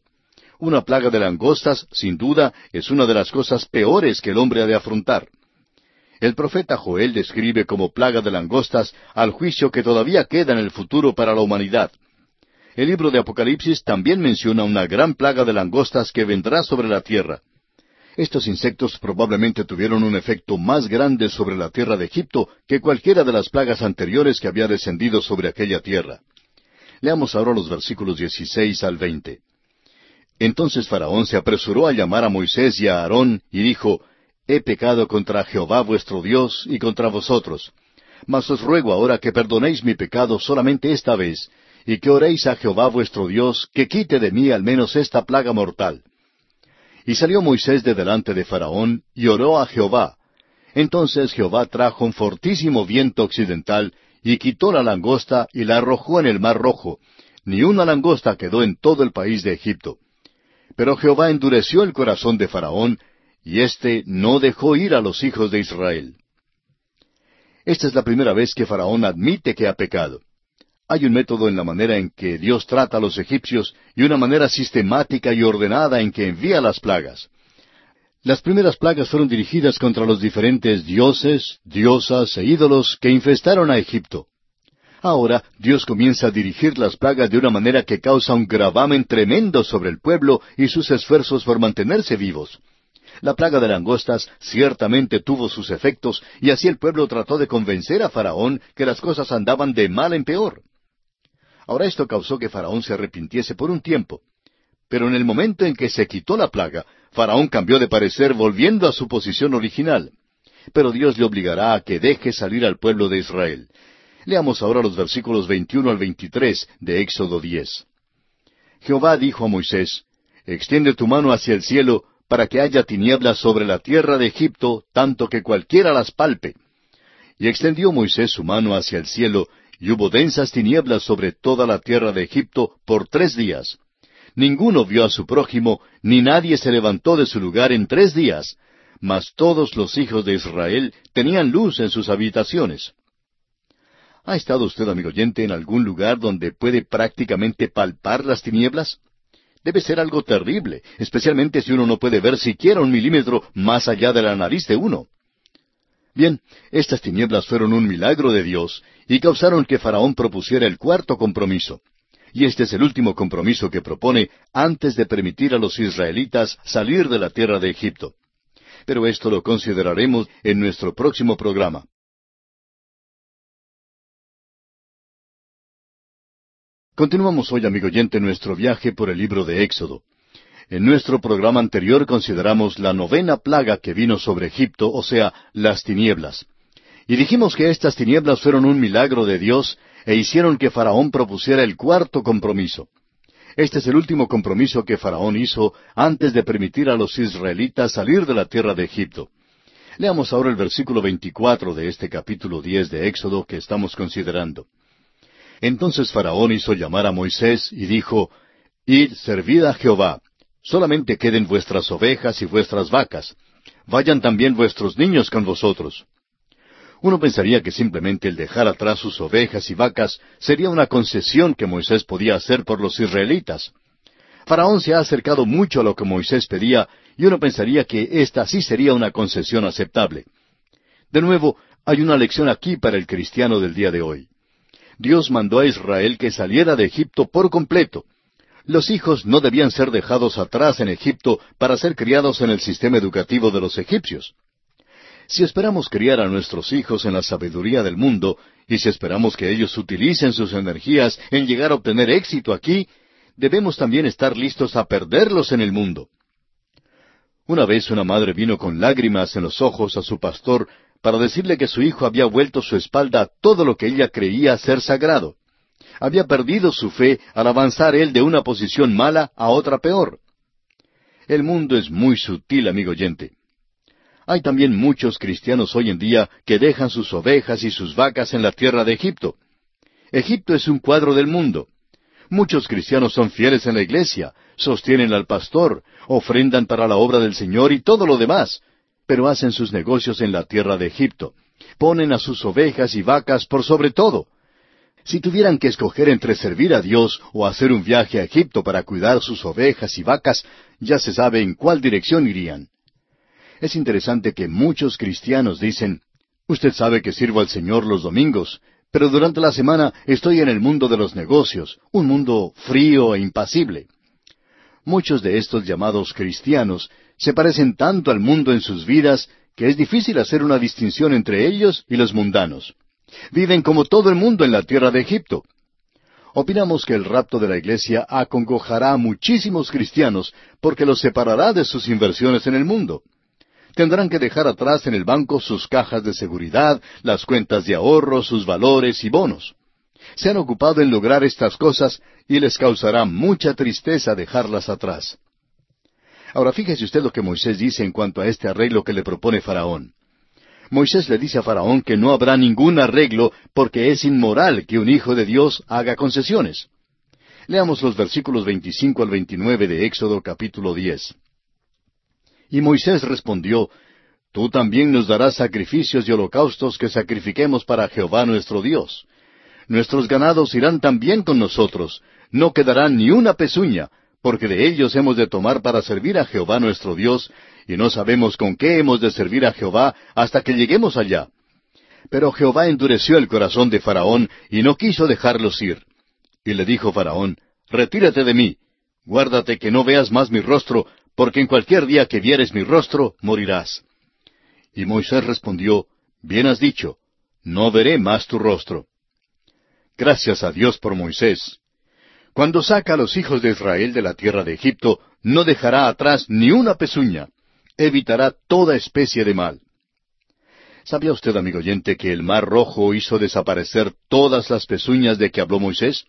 Una plaga de langostas, sin duda, es una de las cosas peores que el hombre ha de afrontar. El profeta Joel describe como plaga de langostas al juicio que todavía queda en el futuro para la humanidad. El libro de Apocalipsis también menciona una gran plaga de langostas que vendrá sobre la tierra. Estos insectos probablemente tuvieron un efecto más grande sobre la tierra de Egipto que cualquiera de las plagas anteriores que había descendido sobre aquella tierra. Leamos ahora los versículos 16 al 20. Entonces Faraón se apresuró a llamar a Moisés y a Aarón y dijo, He pecado contra Jehová vuestro Dios y contra vosotros. Mas os ruego ahora que perdonéis mi pecado solamente esta vez, y que oréis a Jehová vuestro Dios, que quite de mí al menos esta plaga mortal. Y salió Moisés de delante de Faraón, y oró a Jehová. Entonces Jehová trajo un fortísimo viento occidental, y quitó la langosta y la arrojó en el mar rojo. Ni una langosta quedó en todo el país de Egipto. Pero Jehová endureció el corazón de Faraón, y éste no dejó ir a los hijos de Israel. Esta es la primera vez que Faraón admite que ha pecado. Hay un método en la manera en que Dios trata a los egipcios y una manera sistemática y ordenada en que envía las plagas. Las primeras plagas fueron dirigidas contra los diferentes dioses, diosas e ídolos que infestaron a Egipto. Ahora Dios comienza a dirigir las plagas de una manera que causa un gravamen tremendo sobre el pueblo y sus esfuerzos por mantenerse vivos. La plaga de langostas ciertamente tuvo sus efectos y así el pueblo trató de convencer a Faraón que las cosas andaban de mal en peor. Ahora esto causó que Faraón se arrepintiese por un tiempo. Pero en el momento en que se quitó la plaga, Faraón cambió de parecer volviendo a su posición original. Pero Dios le obligará a que deje salir al pueblo de Israel. Leamos ahora los versículos 21 al 23 de Éxodo 10. Jehová dijo a Moisés, Extiende tu mano hacia el cielo para que haya tinieblas sobre la tierra de Egipto, tanto que cualquiera las palpe. Y extendió Moisés su mano hacia el cielo, y hubo densas tinieblas sobre toda la tierra de Egipto por tres días. Ninguno vio a su prójimo, ni nadie se levantó de su lugar en tres días, mas todos los hijos de Israel tenían luz en sus habitaciones. ¿Ha estado usted, amigo oyente, en algún lugar donde puede prácticamente palpar las tinieblas? Debe ser algo terrible, especialmente si uno no puede ver siquiera un milímetro más allá de la nariz de uno. Bien, estas tinieblas fueron un milagro de Dios y causaron que Faraón propusiera el cuarto compromiso. Y este es el último compromiso que propone antes de permitir a los israelitas salir de la tierra de Egipto. Pero esto lo consideraremos en nuestro próximo programa. Continuamos hoy, amigo oyente, nuestro viaje por el libro de Éxodo. En nuestro programa anterior consideramos la novena plaga que vino sobre Egipto, o sea, las tinieblas. Y dijimos que estas tinieblas fueron un milagro de Dios e hicieron que Faraón propusiera el cuarto compromiso. Este es el último compromiso que Faraón hizo antes de permitir a los israelitas salir de la tierra de Egipto. Leamos ahora el versículo 24 de este capítulo 10 de Éxodo que estamos considerando. Entonces Faraón hizo llamar a Moisés y dijo, Id, servid a Jehová, solamente queden vuestras ovejas y vuestras vacas, vayan también vuestros niños con vosotros. Uno pensaría que simplemente el dejar atrás sus ovejas y vacas sería una concesión que Moisés podía hacer por los israelitas. Faraón se ha acercado mucho a lo que Moisés pedía y uno pensaría que esta sí sería una concesión aceptable. De nuevo, hay una lección aquí para el cristiano del día de hoy. Dios mandó a Israel que saliera de Egipto por completo. Los hijos no debían ser dejados atrás en Egipto para ser criados en el sistema educativo de los egipcios. Si esperamos criar a nuestros hijos en la sabiduría del mundo, y si esperamos que ellos utilicen sus energías en llegar a obtener éxito aquí, debemos también estar listos a perderlos en el mundo. Una vez una madre vino con lágrimas en los ojos a su pastor para decirle que su hijo había vuelto su espalda a todo lo que ella creía ser sagrado. Había perdido su fe al avanzar él de una posición mala a otra peor. El mundo es muy sutil, amigo oyente. Hay también muchos cristianos hoy en día que dejan sus ovejas y sus vacas en la tierra de Egipto. Egipto es un cuadro del mundo. Muchos cristianos son fieles en la iglesia, sostienen al pastor, ofrendan para la obra del Señor y todo lo demás, pero hacen sus negocios en la tierra de Egipto. Ponen a sus ovejas y vacas por sobre todo. Si tuvieran que escoger entre servir a Dios o hacer un viaje a Egipto para cuidar sus ovejas y vacas, ya se sabe en cuál dirección irían. Es interesante que muchos cristianos dicen, Usted sabe que sirvo al Señor los domingos, pero durante la semana estoy en el mundo de los negocios, un mundo frío e impasible. Muchos de estos llamados cristianos se parecen tanto al mundo en sus vidas que es difícil hacer una distinción entre ellos y los mundanos. Viven como todo el mundo en la tierra de Egipto. Opinamos que el rapto de la iglesia acongojará a muchísimos cristianos porque los separará de sus inversiones en el mundo. Tendrán que dejar atrás en el banco sus cajas de seguridad, las cuentas de ahorro, sus valores y bonos. Se han ocupado en lograr estas cosas y les causará mucha tristeza dejarlas atrás. Ahora fíjese usted lo que Moisés dice en cuanto a este arreglo que le propone Faraón. Moisés le dice a Faraón que no habrá ningún arreglo porque es inmoral que un hijo de Dios haga concesiones. Leamos los versículos 25 al 29 de Éxodo capítulo 10. Y Moisés respondió, Tú también nos darás sacrificios y holocaustos que sacrifiquemos para Jehová nuestro Dios. Nuestros ganados irán también con nosotros, no quedará ni una pezuña, porque de ellos hemos de tomar para servir a Jehová nuestro Dios, y no sabemos con qué hemos de servir a Jehová hasta que lleguemos allá. Pero Jehová endureció el corazón de Faraón y no quiso dejarlos ir. Y le dijo Faraón, Retírate de mí, guárdate que no veas más mi rostro, porque en cualquier día que vieres mi rostro, morirás. Y Moisés respondió, Bien has dicho, no veré más tu rostro. Gracias a Dios por Moisés. Cuando saca a los hijos de Israel de la tierra de Egipto, no dejará atrás ni una pezuña, evitará toda especie de mal. ¿Sabía usted, amigo oyente, que el mar rojo hizo desaparecer todas las pezuñas de que habló Moisés?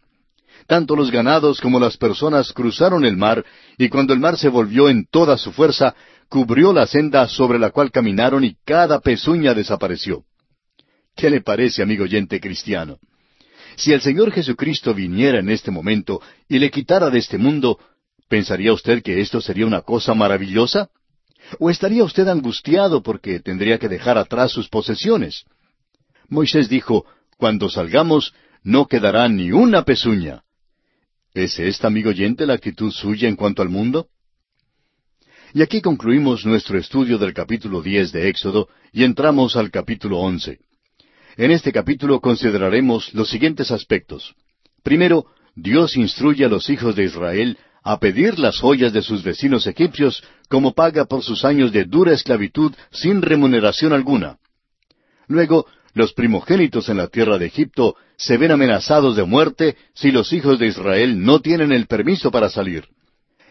Tanto los ganados como las personas cruzaron el mar, y cuando el mar se volvió en toda su fuerza, cubrió la senda sobre la cual caminaron y cada pezuña desapareció. ¿Qué le parece, amigo oyente cristiano? Si el Señor Jesucristo viniera en este momento y le quitara de este mundo, ¿pensaría usted que esto sería una cosa maravillosa? ¿O estaría usted angustiado porque tendría que dejar atrás sus posesiones? Moisés dijo, Cuando salgamos, no quedará ni una pezuña. ¿Es esta, amigo oyente, la actitud suya en cuanto al mundo? Y aquí concluimos nuestro estudio del capítulo diez de Éxodo y entramos al capítulo once. En este capítulo consideraremos los siguientes aspectos. Primero, Dios instruye a los hijos de Israel a pedir las joyas de sus vecinos egipcios como paga por sus años de dura esclavitud sin remuneración alguna. Luego, los primogénitos en la tierra de Egipto se ven amenazados de muerte si los hijos de Israel no tienen el permiso para salir.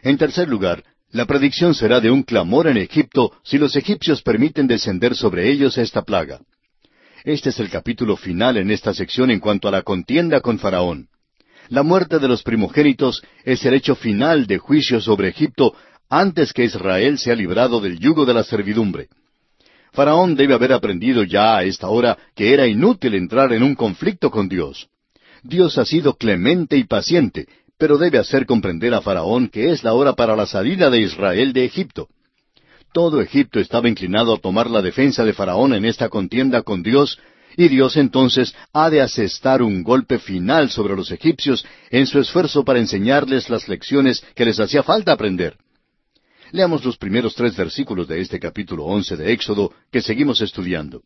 En tercer lugar, la predicción será de un clamor en Egipto si los egipcios permiten descender sobre ellos esta plaga. Este es el capítulo final en esta sección en cuanto a la contienda con Faraón. La muerte de los primogénitos es el hecho final de juicio sobre Egipto antes que Israel sea librado del yugo de la servidumbre. Faraón debe haber aprendido ya a esta hora que era inútil entrar en un conflicto con Dios. Dios ha sido clemente y paciente, pero debe hacer comprender a Faraón que es la hora para la salida de Israel de Egipto. Todo Egipto estaba inclinado a tomar la defensa de Faraón en esta contienda con Dios, y Dios entonces ha de asestar un golpe final sobre los egipcios en su esfuerzo para enseñarles las lecciones que les hacía falta aprender. Leamos los primeros tres versículos de este capítulo once de Éxodo que seguimos estudiando.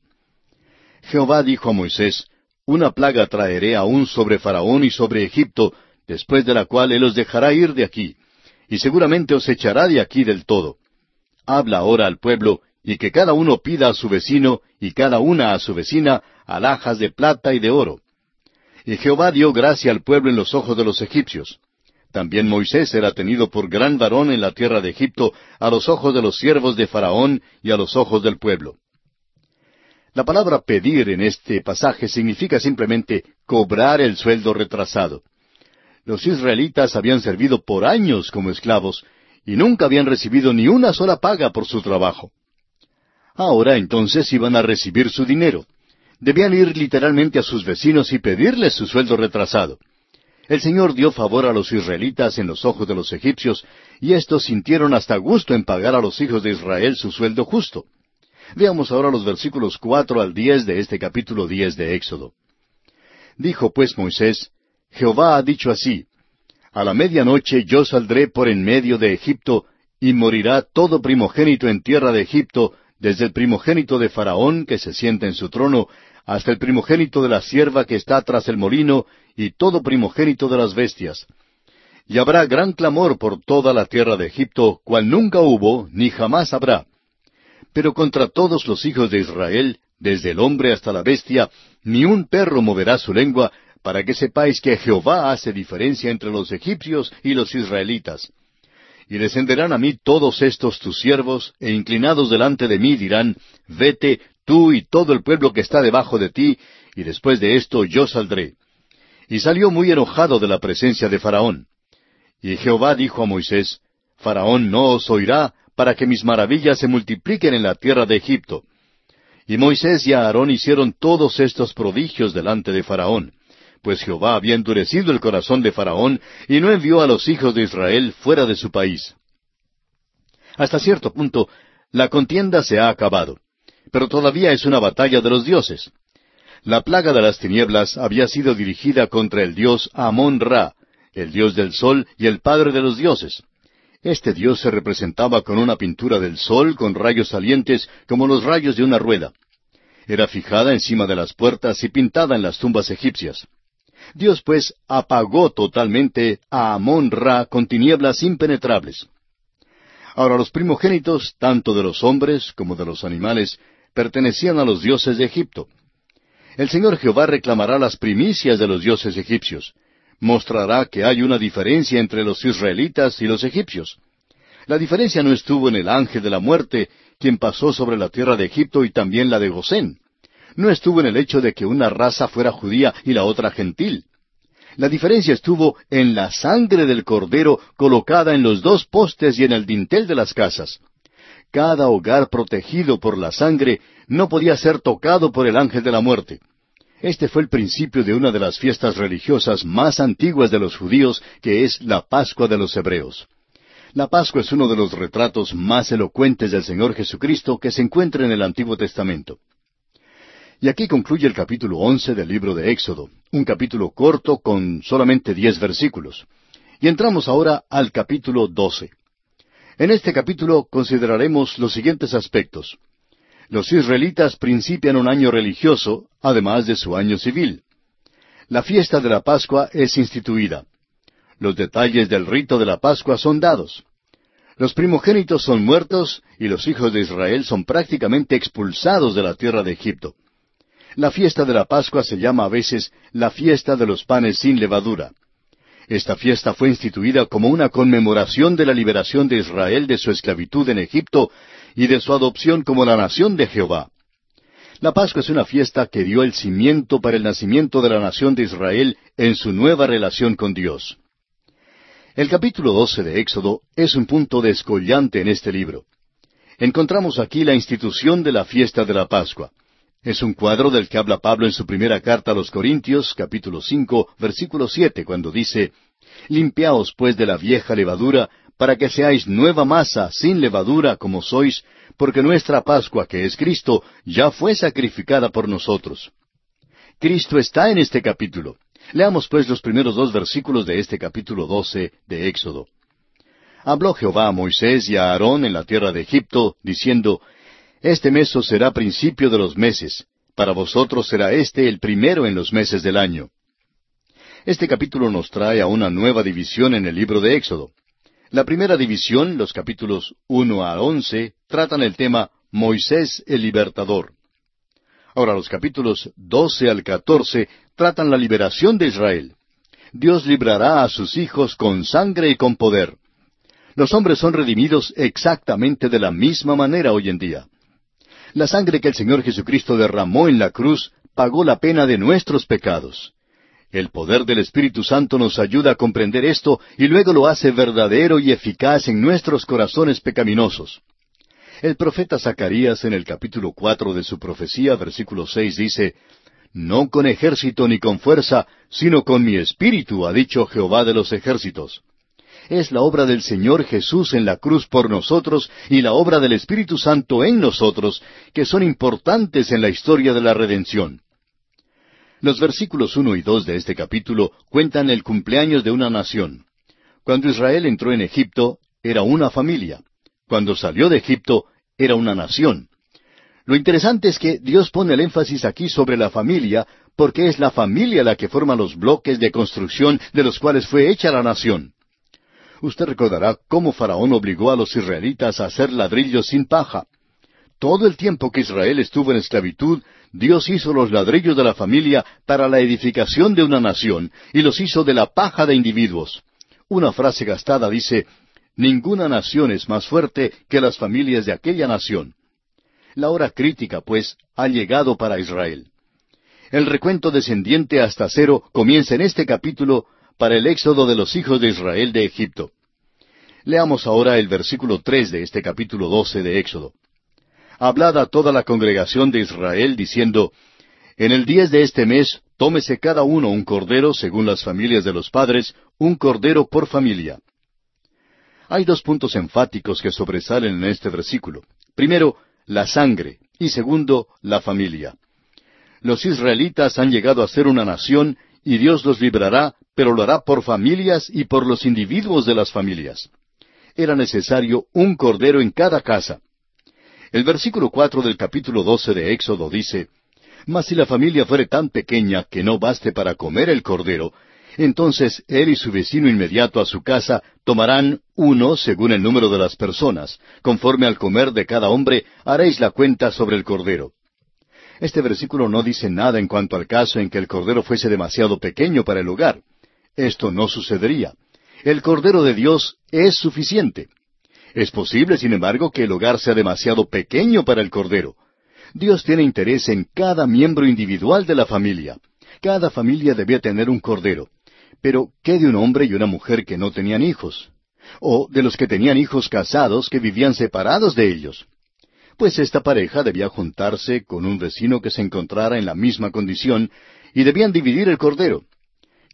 Jehová dijo a Moisés, Una plaga traeré aún sobre Faraón y sobre Egipto, después de la cual él os dejará ir de aquí, y seguramente os echará de aquí del todo. Habla ahora al pueblo, y que cada uno pida a su vecino, y cada una a su vecina, alhajas de plata y de oro. Y Jehová dio gracia al pueblo en los ojos de los egipcios. También Moisés era tenido por gran varón en la tierra de Egipto a los ojos de los siervos de Faraón y a los ojos del pueblo. La palabra pedir en este pasaje significa simplemente cobrar el sueldo retrasado. Los israelitas habían servido por años como esclavos y nunca habían recibido ni una sola paga por su trabajo. Ahora entonces iban a recibir su dinero. Debían ir literalmente a sus vecinos y pedirles su sueldo retrasado. El Señor dio favor a los israelitas en los ojos de los egipcios, y éstos sintieron hasta gusto en pagar a los hijos de Israel su sueldo justo. Veamos ahora los versículos cuatro al diez de este capítulo diez de Éxodo. Dijo pues Moisés, Jehová ha dicho así, A la medianoche yo saldré por en medio de Egipto, y morirá todo primogénito en tierra de Egipto, desde el primogénito de Faraón que se sienta en su trono, hasta el primogénito de la sierva que está tras el molino, y todo primogénito de las bestias. Y habrá gran clamor por toda la tierra de Egipto, cual nunca hubo, ni jamás habrá. Pero contra todos los hijos de Israel, desde el hombre hasta la bestia, ni un perro moverá su lengua, para que sepáis que Jehová hace diferencia entre los egipcios y los israelitas. Y descenderán a mí todos estos tus siervos, e inclinados delante de mí dirán, Vete, tú y todo el pueblo que está debajo de ti, y después de esto yo saldré. Y salió muy enojado de la presencia de Faraón. Y Jehová dijo a Moisés, Faraón no os oirá, para que mis maravillas se multipliquen en la tierra de Egipto. Y Moisés y Aarón hicieron todos estos prodigios delante de Faraón, pues Jehová había endurecido el corazón de Faraón y no envió a los hijos de Israel fuera de su país. Hasta cierto punto, la contienda se ha acabado, pero todavía es una batalla de los dioses. La plaga de las tinieblas había sido dirigida contra el dios Amón Ra, el dios del sol y el padre de los dioses. Este dios se representaba con una pintura del sol con rayos salientes como los rayos de una rueda. Era fijada encima de las puertas y pintada en las tumbas egipcias. Dios pues apagó totalmente a Amón Ra con tinieblas impenetrables. Ahora los primogénitos, tanto de los hombres como de los animales, pertenecían a los dioses de Egipto. El Señor Jehová reclamará las primicias de los dioses egipcios. Mostrará que hay una diferencia entre los israelitas y los egipcios. La diferencia no estuvo en el ángel de la muerte, quien pasó sobre la tierra de Egipto y también la de Gosén. No estuvo en el hecho de que una raza fuera judía y la otra gentil. La diferencia estuvo en la sangre del cordero colocada en los dos postes y en el dintel de las casas. Cada hogar protegido por la sangre no podía ser tocado por el ángel de la muerte. Este fue el principio de una de las fiestas religiosas más antiguas de los judíos, que es la Pascua de los Hebreos. La Pascua es uno de los retratos más elocuentes del Señor Jesucristo que se encuentra en el Antiguo Testamento. Y aquí concluye el capítulo once del libro de Éxodo, un capítulo corto con solamente diez versículos. Y entramos ahora al capítulo doce. En este capítulo consideraremos los siguientes aspectos. Los israelitas principian un año religioso, además de su año civil. La fiesta de la Pascua es instituida. Los detalles del rito de la Pascua son dados. Los primogénitos son muertos y los hijos de Israel son prácticamente expulsados de la tierra de Egipto. La fiesta de la Pascua se llama a veces la fiesta de los panes sin levadura. Esta fiesta fue instituida como una conmemoración de la liberación de Israel de su esclavitud en Egipto y de su adopción como la nación de Jehová. La Pascua es una fiesta que dio el cimiento para el nacimiento de la nación de Israel en su nueva relación con Dios. El capítulo 12 de Éxodo es un punto descollante en este libro. Encontramos aquí la institución de la fiesta de la Pascua. Es un cuadro del que habla Pablo en su primera carta a los Corintios, capítulo cinco, versículo siete, cuando dice Limpiaos pues de la vieja levadura, para que seáis nueva masa, sin levadura, como sois, porque nuestra Pascua, que es Cristo, ya fue sacrificada por nosotros. Cristo está en este capítulo. Leamos pues los primeros dos versículos de este capítulo doce de Éxodo. Habló Jehová a Moisés y a Aarón en la tierra de Egipto, diciendo, este mes será principio de los meses. Para vosotros será este el primero en los meses del año. Este capítulo nos trae a una nueva división en el libro de Éxodo. La primera división, los capítulos uno a once, tratan el tema Moisés el libertador. Ahora los capítulos doce al catorce tratan la liberación de Israel. Dios librará a sus hijos con sangre y con poder. Los hombres son redimidos exactamente de la misma manera hoy en día. La sangre que el Señor Jesucristo derramó en la cruz pagó la pena de nuestros pecados. El poder del Espíritu Santo nos ayuda a comprender esto y luego lo hace verdadero y eficaz en nuestros corazones pecaminosos. El profeta Zacarías en el capítulo cuatro de su profecía, versículo seis, dice, No con ejército ni con fuerza, sino con mi espíritu, ha dicho Jehová de los ejércitos es la obra del Señor Jesús en la cruz por nosotros y la obra del Espíritu Santo en nosotros, que son importantes en la historia de la redención. Los versículos uno y dos de este capítulo cuentan el cumpleaños de una nación. Cuando Israel entró en Egipto, era una familia. Cuando salió de Egipto, era una nación. Lo interesante es que Dios pone el énfasis aquí sobre la familia, porque es la familia la que forma los bloques de construcción de los cuales fue hecha la nación. Usted recordará cómo Faraón obligó a los israelitas a hacer ladrillos sin paja. Todo el tiempo que Israel estuvo en esclavitud, Dios hizo los ladrillos de la familia para la edificación de una nación, y los hizo de la paja de individuos. Una frase gastada dice, Ninguna nación es más fuerte que las familias de aquella nación. La hora crítica, pues, ha llegado para Israel. El recuento descendiente hasta cero comienza en este capítulo para el éxodo de los hijos de Israel de Egipto. Leamos ahora el versículo tres de este capítulo doce de Éxodo. Hablad a toda la congregación de Israel diciendo, En el diez de este mes tómese cada uno un cordero según las familias de los padres, un cordero por familia. Hay dos puntos enfáticos que sobresalen en este versículo. Primero, la sangre, y segundo, la familia. Los israelitas han llegado a ser una nación y Dios los librará, pero lo hará por familias y por los individuos de las familias. Era necesario un cordero en cada casa. El versículo cuatro del capítulo doce de Éxodo dice, Mas si la familia fuere tan pequeña que no baste para comer el cordero, entonces él y su vecino inmediato a su casa tomarán uno según el número de las personas. Conforme al comer de cada hombre, haréis la cuenta sobre el cordero. Este versículo no dice nada en cuanto al caso en que el cordero fuese demasiado pequeño para el hogar. Esto no sucedería. El cordero de Dios es suficiente. Es posible, sin embargo, que el hogar sea demasiado pequeño para el cordero. Dios tiene interés en cada miembro individual de la familia. Cada familia debía tener un cordero. Pero, ¿qué de un hombre y una mujer que no tenían hijos? O de los que tenían hijos casados que vivían separados de ellos pues esta pareja debía juntarse con un vecino que se encontrara en la misma condición y debían dividir el cordero.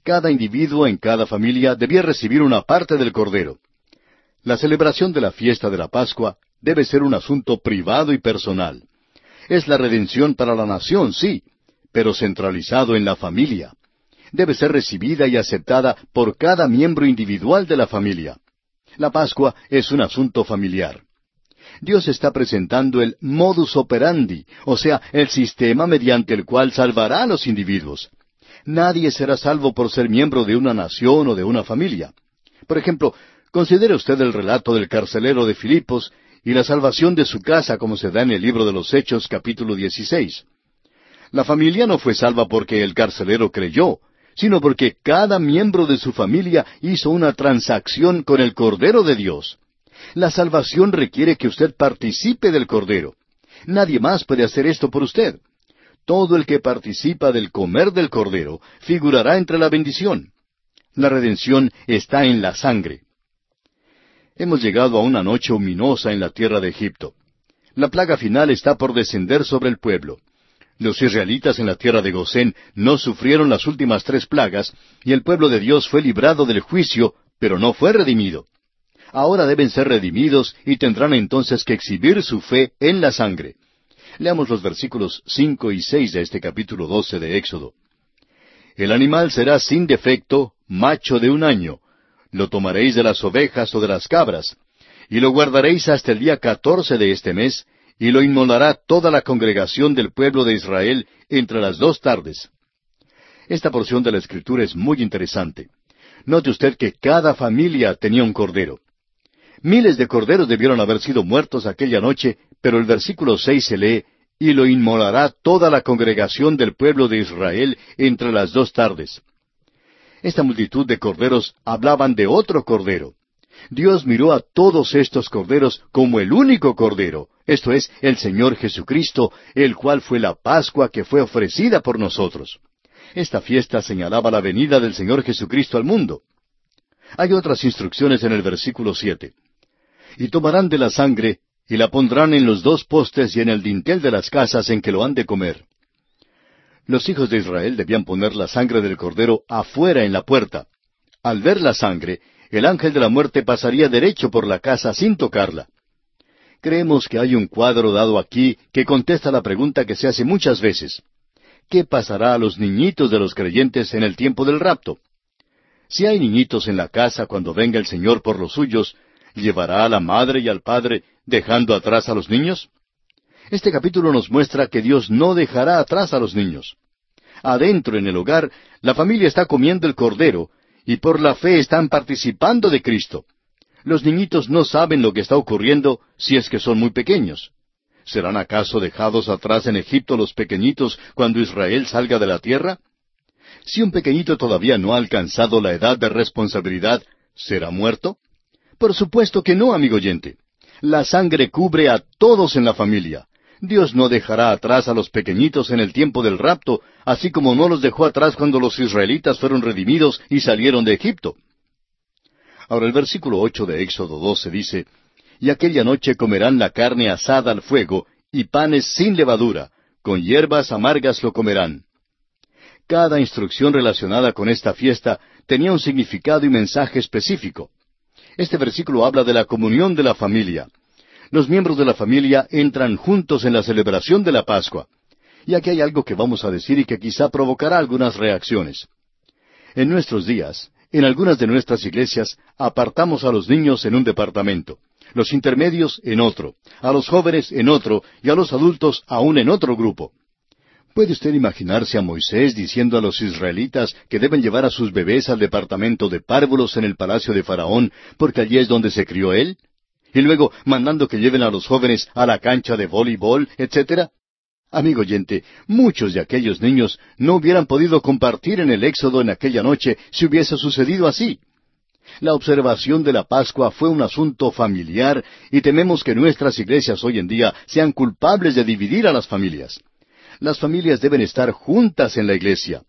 Cada individuo en cada familia debía recibir una parte del cordero. La celebración de la fiesta de la Pascua debe ser un asunto privado y personal. Es la redención para la nación, sí, pero centralizado en la familia. Debe ser recibida y aceptada por cada miembro individual de la familia. La Pascua es un asunto familiar. Dios está presentando el modus operandi, o sea, el sistema mediante el cual salvará a los individuos. Nadie será salvo por ser miembro de una nación o de una familia. Por ejemplo, considere usted el relato del carcelero de Filipos y la salvación de su casa como se da en el libro de los Hechos capítulo 16. La familia no fue salva porque el carcelero creyó, sino porque cada miembro de su familia hizo una transacción con el Cordero de Dios. La salvación requiere que usted participe del Cordero. Nadie más puede hacer esto por usted. Todo el que participa del comer del Cordero figurará entre la bendición. La redención está en la sangre. Hemos llegado a una noche ominosa en la tierra de Egipto. La plaga final está por descender sobre el pueblo. Los israelitas en la tierra de Gosén no sufrieron las últimas tres plagas, y el pueblo de Dios fue librado del juicio, pero no fue redimido ahora deben ser redimidos y tendrán entonces que exhibir su fe en la sangre. Leamos los versículos cinco y seis de este capítulo doce de Éxodo. El animal será sin defecto, macho de un año. Lo tomaréis de las ovejas o de las cabras, y lo guardaréis hasta el día catorce de este mes, y lo inmolará toda la congregación del pueblo de Israel entre las dos tardes. Esta porción de la Escritura es muy interesante. Note usted que cada familia tenía un cordero. Miles de corderos debieron haber sido muertos aquella noche, pero el versículo seis se lee, y lo inmolará toda la congregación del pueblo de Israel entre las dos tardes. Esta multitud de corderos hablaban de otro cordero. Dios miró a todos estos corderos como el único cordero, esto es, el Señor Jesucristo, el cual fue la Pascua que fue ofrecida por nosotros. Esta fiesta señalaba la venida del Señor Jesucristo al mundo. Hay otras instrucciones en el versículo siete. Y tomarán de la sangre, y la pondrán en los dos postes y en el dintel de las casas en que lo han de comer. Los hijos de Israel debían poner la sangre del cordero afuera en la puerta. Al ver la sangre, el ángel de la muerte pasaría derecho por la casa sin tocarla. Creemos que hay un cuadro dado aquí que contesta la pregunta que se hace muchas veces. ¿Qué pasará a los niñitos de los creyentes en el tiempo del rapto? Si hay niñitos en la casa cuando venga el Señor por los suyos, ¿llevará a la madre y al padre dejando atrás a los niños? Este capítulo nos muestra que Dios no dejará atrás a los niños. Adentro en el hogar, la familia está comiendo el cordero, y por la fe están participando de Cristo. Los niñitos no saben lo que está ocurriendo si es que son muy pequeños. ¿Serán acaso dejados atrás en Egipto los pequeñitos cuando Israel salga de la tierra? Si un pequeñito todavía no ha alcanzado la edad de responsabilidad, ¿será muerto? Por supuesto que no, amigo oyente. La sangre cubre a todos en la familia. Dios no dejará atrás a los pequeñitos en el tiempo del rapto, así como no los dejó atrás cuando los israelitas fueron redimidos y salieron de Egipto. Ahora el versículo ocho de Éxodo 12 dice, Y aquella noche comerán la carne asada al fuego, y panes sin levadura, con hierbas amargas lo comerán. Cada instrucción relacionada con esta fiesta tenía un significado y mensaje específico. Este versículo habla de la comunión de la familia. Los miembros de la familia entran juntos en la celebración de la Pascua. Y aquí hay algo que vamos a decir y que quizá provocará algunas reacciones. En nuestros días, en algunas de nuestras iglesias apartamos a los niños en un departamento, los intermedios en otro, a los jóvenes en otro y a los adultos aún en otro grupo. ¿Puede usted imaginarse a Moisés diciendo a los israelitas que deben llevar a sus bebés al departamento de párvulos en el palacio de Faraón, porque allí es donde se crió él? Y luego mandando que lleven a los jóvenes a la cancha de voleibol, etcétera. Amigo oyente, muchos de aquellos niños no hubieran podido compartir en el éxodo en aquella noche si hubiese sucedido así. La observación de la Pascua fue un asunto familiar y tememos que nuestras iglesias hoy en día sean culpables de dividir a las familias. Las familias deben estar juntas en la iglesia.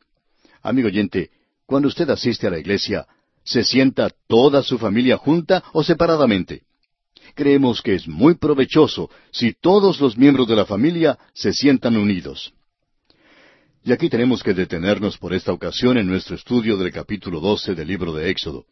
Amigo oyente, cuando usted asiste a la iglesia, ¿se sienta toda su familia junta o separadamente? creemos que es muy provechoso si todos los miembros de la familia se sientan unidos. Y aquí tenemos que detenernos por esta ocasión en nuestro estudio del capítulo 12 del libro de Éxodo.